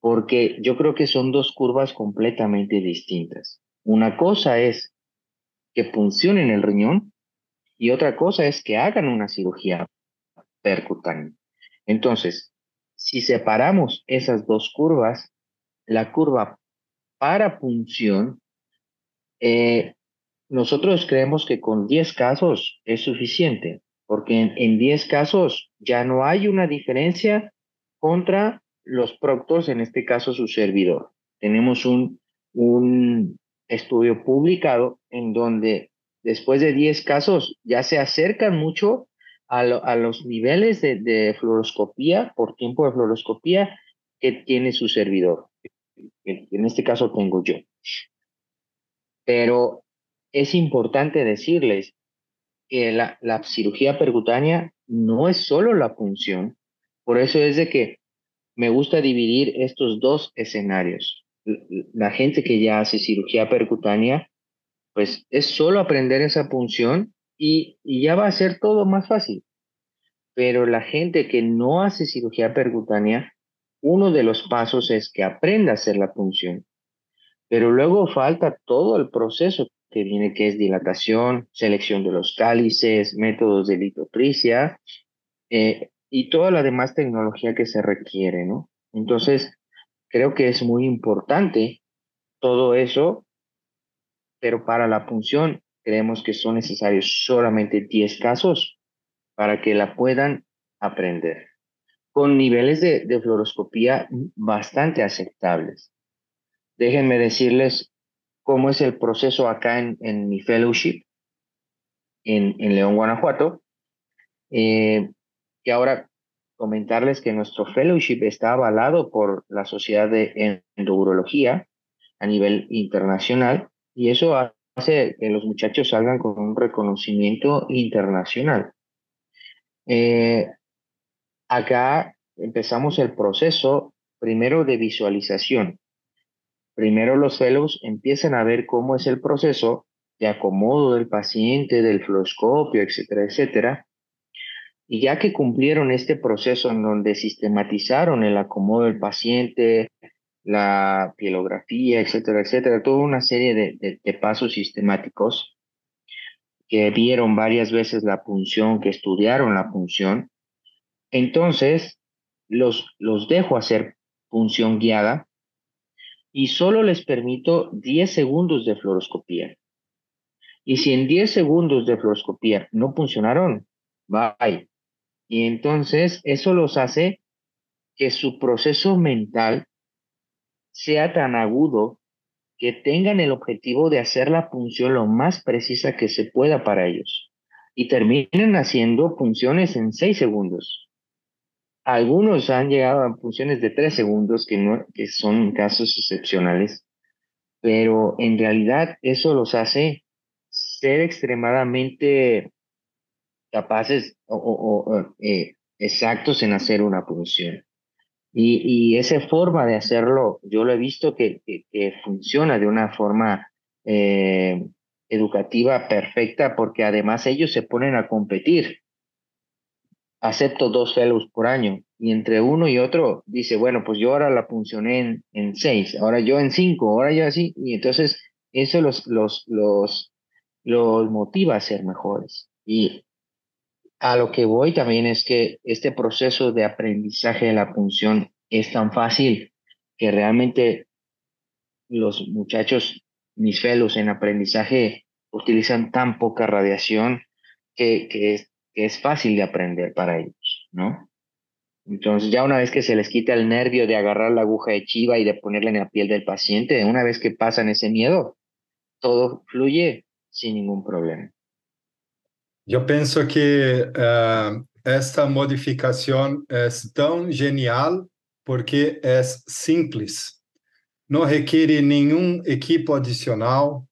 porque yo creo que son dos curvas completamente distintas. Una cosa es que funcione el riñón y otra cosa es que hagan una cirugía percutánea. Entonces, si separamos esas dos curvas, la curva para punción, eh, nosotros creemos que con 10 casos es suficiente, porque en, 10 casos ya no hay una diferencia contra los proctos, en este caso su servidor. Tenemos un, un estudio publicado en donde después de 10 casos ya se acercan mucho a, los niveles de, de, fluoroscopía por tiempo de fluoroscopía que tiene su servidor. En este caso tengo yo. Pero es importante decirles que la, la cirugía percutánea no es solo la punción. Por eso es de que me gusta dividir estos dos escenarios la gente que ya hace cirugía percutánea, pues es solo aprender esa punción y, ya va a ser todo más fácil. Pero la gente que no hace cirugía percutánea, uno de los pasos es que aprenda a hacer la punción. Pero luego falta todo el proceso que viene, que es dilatación, selección de los cálices, métodos de litotricia eh, y toda la demás tecnología que se requiere, ¿no? Entonces, Creo que es muy importante todo eso, pero para la punción creemos que son necesarios solamente 10 casos para que la puedan aprender, con niveles de, de fluoroscopía bastante aceptables. Déjenme decirles cómo es el proceso acá en, en mi fellowship en, León, Guanajuato, eh, que ahora comentarles que nuestro fellowship está avalado por la Sociedad de Endourología a nivel internacional y eso hace que los muchachos salgan con un reconocimiento internacional. Eh, acá empezamos el proceso primero de visualización. Primero los fellows empiezan a ver cómo es el proceso de acomodo del paciente, del fluoroscopio, etcétera, etcétera, y ya que cumplieron este proceso en donde sistematizaron el acomodo del paciente, la pielografía, etcétera, etcétera, toda una serie de, de, pasos sistemáticos que vieron varias veces la punción, que estudiaron la punción, entonces los, los dejo hacer punción guiada y solo les permito 10 segundos de fluoroscopía. Y si en 10 segundos de fluoroscopía no funcionaron, bye, y entonces eso los hace que su proceso mental sea tan agudo que tengan el objetivo de hacer la función lo más precisa que se pueda para ellos y terminen haciendo funciones en seis segundos. Algunos han llegado a funciones de tres segundos, que, no, que son casos excepcionales, pero en realidad eso los hace ser extremadamente capaces o, eh, exactos en hacer una punción. Y, y, esa forma de hacerlo, yo lo he visto que, que, funciona de una forma eh, educativa perfecta porque además ellos se ponen a competir. Acepto dos fellows por año y entre uno y otro dice, bueno, pues yo ahora la funcioné en, en seis, ahora yo en cinco, ahora yo así. Y entonces eso los, los, los, los motiva a ser mejores. Y a lo que voy también es que este proceso de aprendizaje de la punción es tan fácil que realmente los muchachos, mis fellows en aprendizaje, utilizan tan poca radiación que, es, que es fácil de aprender para ellos, ¿no? Entonces, ya una vez que se les quita el nervio de agarrar la aguja de chiva y de ponerla en la piel del paciente, una vez que pasan ese miedo, todo fluye sin ningún problema. Eu penso que uh, esta modificação é tão genial porque é simples. não requer nenhum equipo adicional,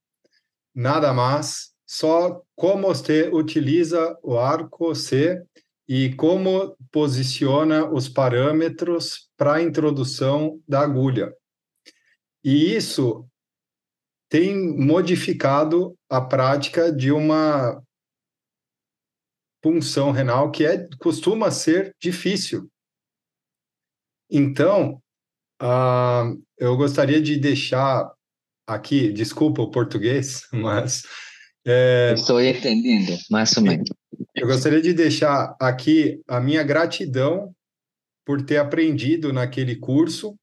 nada mais, só como você utiliza o arco C e como posiciona os parâmetros para a introdução da agulha. E isso tem modificado a prática de uma punção renal que é costuma ser difícil. Então, uh, eu gostaria de deixar aqui, desculpa o português, mas é, Estou entendendo, mais ou menos. Eu gostaria de deixar aqui a minha gratidão por ter aprendido naquele curso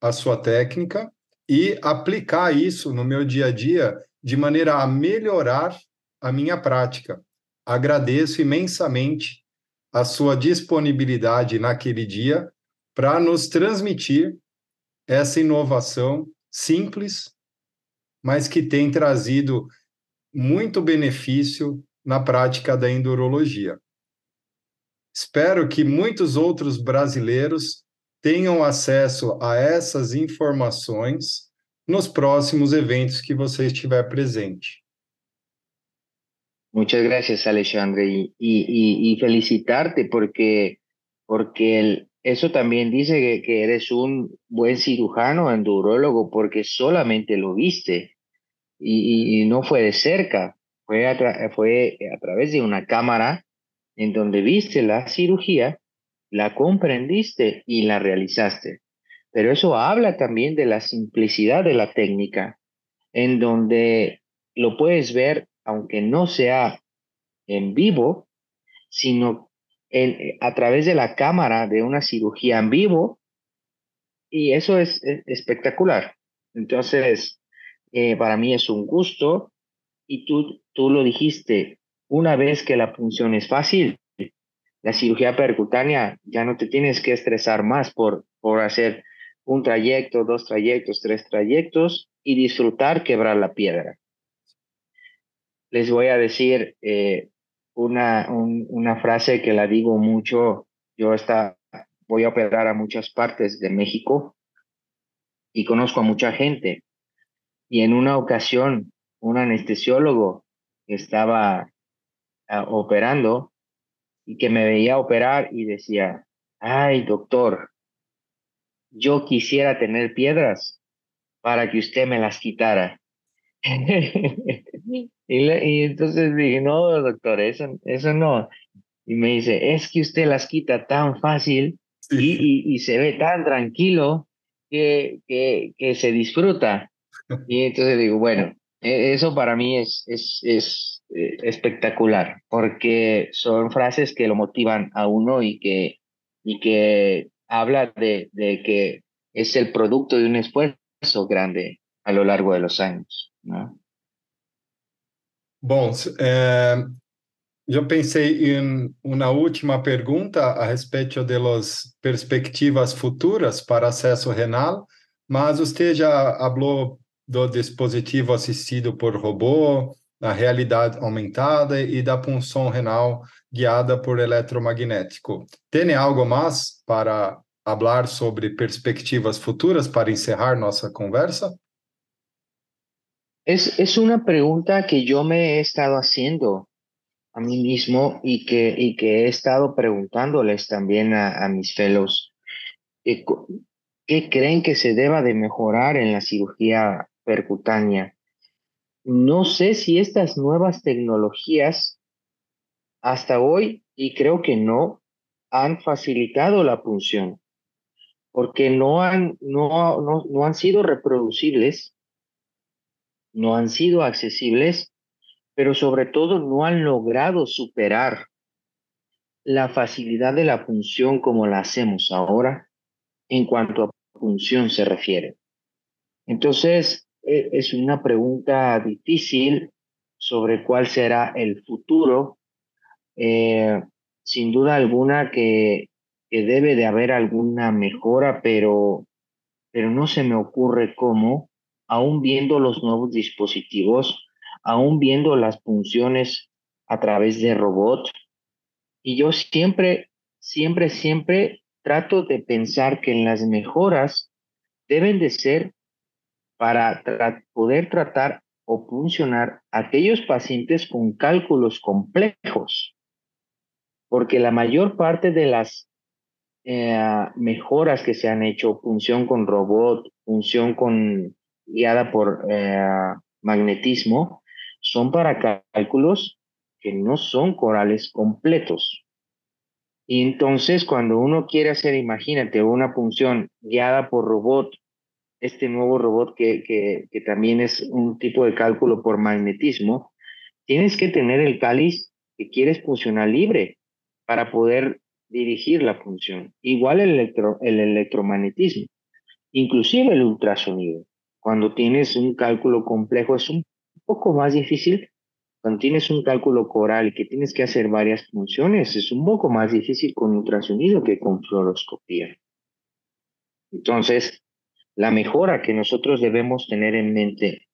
a sua técnica e aplicar isso no meu dia a dia de maneira a melhorar a minha prática. Agradeço imensamente a sua disponibilidade naquele dia para nos transmitir essa inovação simples, mas que tem trazido muito benefício na prática da endurologia. Espero que muitos outros brasileiros tenham acesso a essas informações nos próximos eventos que você estiver presente. Muchas gracias, Alexandre, y, y, felicitarte porque, porque eso también dice que, eres un buen cirujano, endurólogo, porque solamente lo viste y, y no fue de cerca, fue fue a través de una cámara en donde viste la cirugía la comprendiste y la realizaste. Pero eso habla también de la simplicidad de la técnica, en donde lo puedes ver, aunque no sea en vivo, sino a través de la cámara de una cirugía en vivo, y eso es, espectacular. Entonces, eh, para mí es un gusto, y tú, tú lo dijiste, una vez que la función es fácil, la cirugía percutánea ya no te tienes que estresar más por, por hacer un trayecto, dos trayectos, tres trayectos y disfrutar quebrar la piedra. Les voy a decir eh, una, una frase que la digo mucho. Yo está, voy a operar a muchas partes de México y conozco a mucha gente. Y en una ocasión, un anestesiólogo estaba ah, operando y que me veía operar y decía, ay doctor, yo quisiera tener piedras para que usted me las quitara. y, entonces dije, no, doctor, eso, eso no. Y me dice, es que usted las quita tan fácil y, y, se ve tan tranquilo que, que, que se disfruta. Y entonces digo, bueno, e, eso para mí es, es, es eh, espectacular, porque son frases que lo motivan a uno y que, y que habla de, de que es el producto de un esfuerzo grande a lo largo de los años. ¿no? Bom, é, eu pensei em uma última pergunta a respeito das perspectivas futuras para acesso renal, mas você já falou do dispositivo assistido por robô, a realidade aumentada e da punção renal guiada por eletromagnético. Tem algo mais para falar sobre perspectivas futuras para encerrar nossa conversa? Es, es una pregunta que yo me he estado haciendo a mí mismo y que, y que he estado preguntándoles también a, mis fellows. ¿Qué, ¿Qué creen que se deba de mejorar en la cirugía percutánea. No sé si estas nuevas tecnologías hasta hoy, y creo que no, han facilitado la punción, porque no han, no, no, no han sido reproducibles, no han sido accesibles, pero sobre todo no han logrado superar la facilidad de la punción como la hacemos ahora en cuanto a punción se refiere. Entonces, e, es una pregunta difícil sobre cuál será el futuro. Eh, sin duda alguna que, que, debe de haber alguna mejora, pero, pero no se me ocurre cómo, aún viendo los nuevos dispositivos, aún viendo las funciones a través de robot. Y yo siempre, siempre, siempre trato de pensar que las mejoras deben de ser para poder tratar o funcionar aquellos pacientes con cálculos complejos, porque la mayor parte de las eh, mejoras que se han hecho, función con robot, función con guiada por eh, magnetismo, son para cálculos que no son corales completos. Y entonces cuando uno quiere hacer, imagínate, una función guiada por robot, este nuevo robot que, que, que también es un tipo de cálculo por magnetismo, tienes que tener el cáliz que quieres funcionar libre para poder dirigir la función. Igual el, electro, el electromagnetismo, inclusive el ultrasonido. Cuando tienes un cálculo complejo es un poco más difícil. Cuando tienes un cálculo coral que tienes que hacer varias funciones, es un poco más difícil con ultrasonido que con fluoroscopía. Entonces, la mejora que nosotros debemos tener en mente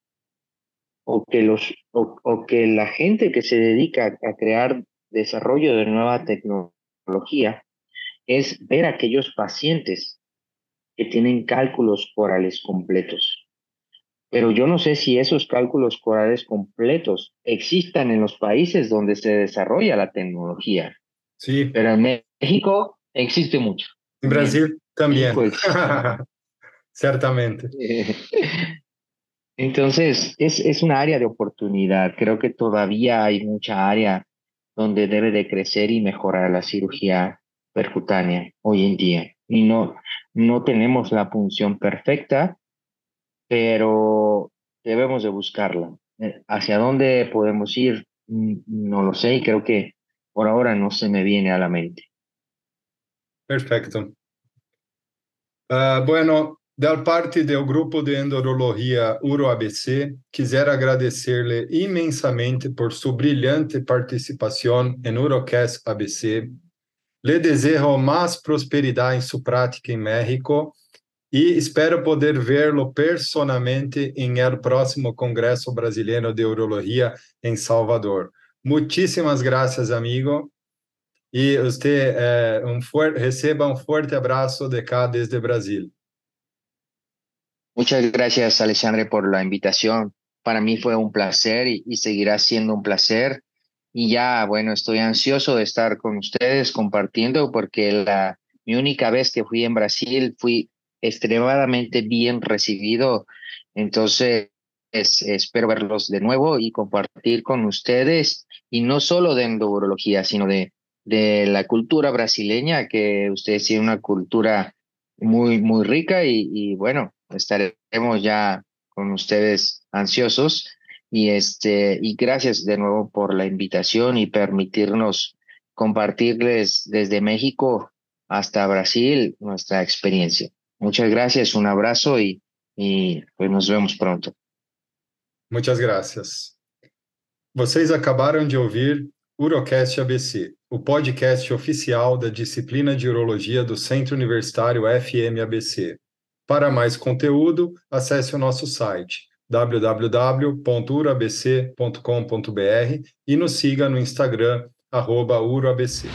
o que, los, o que la gente que se dedica a crear desarrollo de nueva tecnología es ver aquellos pacientes que tienen cálculos corales completos. Pero yo no sé si esos cálculos corales completos existan en los países donde se desarrolla la tecnología. Sí. Pero en México existe mucho. En Brasil también. Ciertamente. Entonces, es, es una área de oportunidad. Creo que todavía hay mucha área donde debe de crecer y mejorar la cirugía percutánea hoy en día. Y no, no tenemos la función perfecta, pero debemos de buscarla. Eh, ¿Hacia dónde podemos ir? Mm, no lo sé y creo que por ahora no se me viene a la mente. Perfecto. Uh, bueno, da parte do grupo de endurologia UroABC, quisiera agradecer-lhe imensamente por sua brilhante participação em Urocast ABC. Le desejo mais prosperidade em sua prática em México e espero poder vê-lo personalmente em el próximo Congresso Brasileiro de Urologia em Salvador. Muitíssimas graças, amigo. E você eh, um receba um forte abraço de cá desde Brasil. Muchas gracias, Alexandre, por la invitación. Para mí fue un placer y, seguirá siendo un placer. Y ya, bueno, estoy ansioso de estar con ustedes compartiendo porque la, mi única vez que fui en Brasil fui extremadamente bien recibido. Entonces, espero verlos de nuevo y compartir con ustedes, y no solo de endourología, sino de, de la cultura brasileña, que ustedes tienen una cultura muy, muy rica y, y bueno, estaremos ya con ustedes ansiosos y este y gracias de nuevo por la invitación y permitirnos compartirles desde México hasta Brasil nuestra experiencia. Muchas gracias, un abrazo y, y pues nos vemos pronto. Muchas gracias. Vocês acabaram de ouvir Urocast ABC, o podcast oficial da disciplina de Urologia do Centro Universitário FMABC. Para mais conteúdo, acesse o nosso site www.urabc.com.br e nos siga no Instagram, UroABC.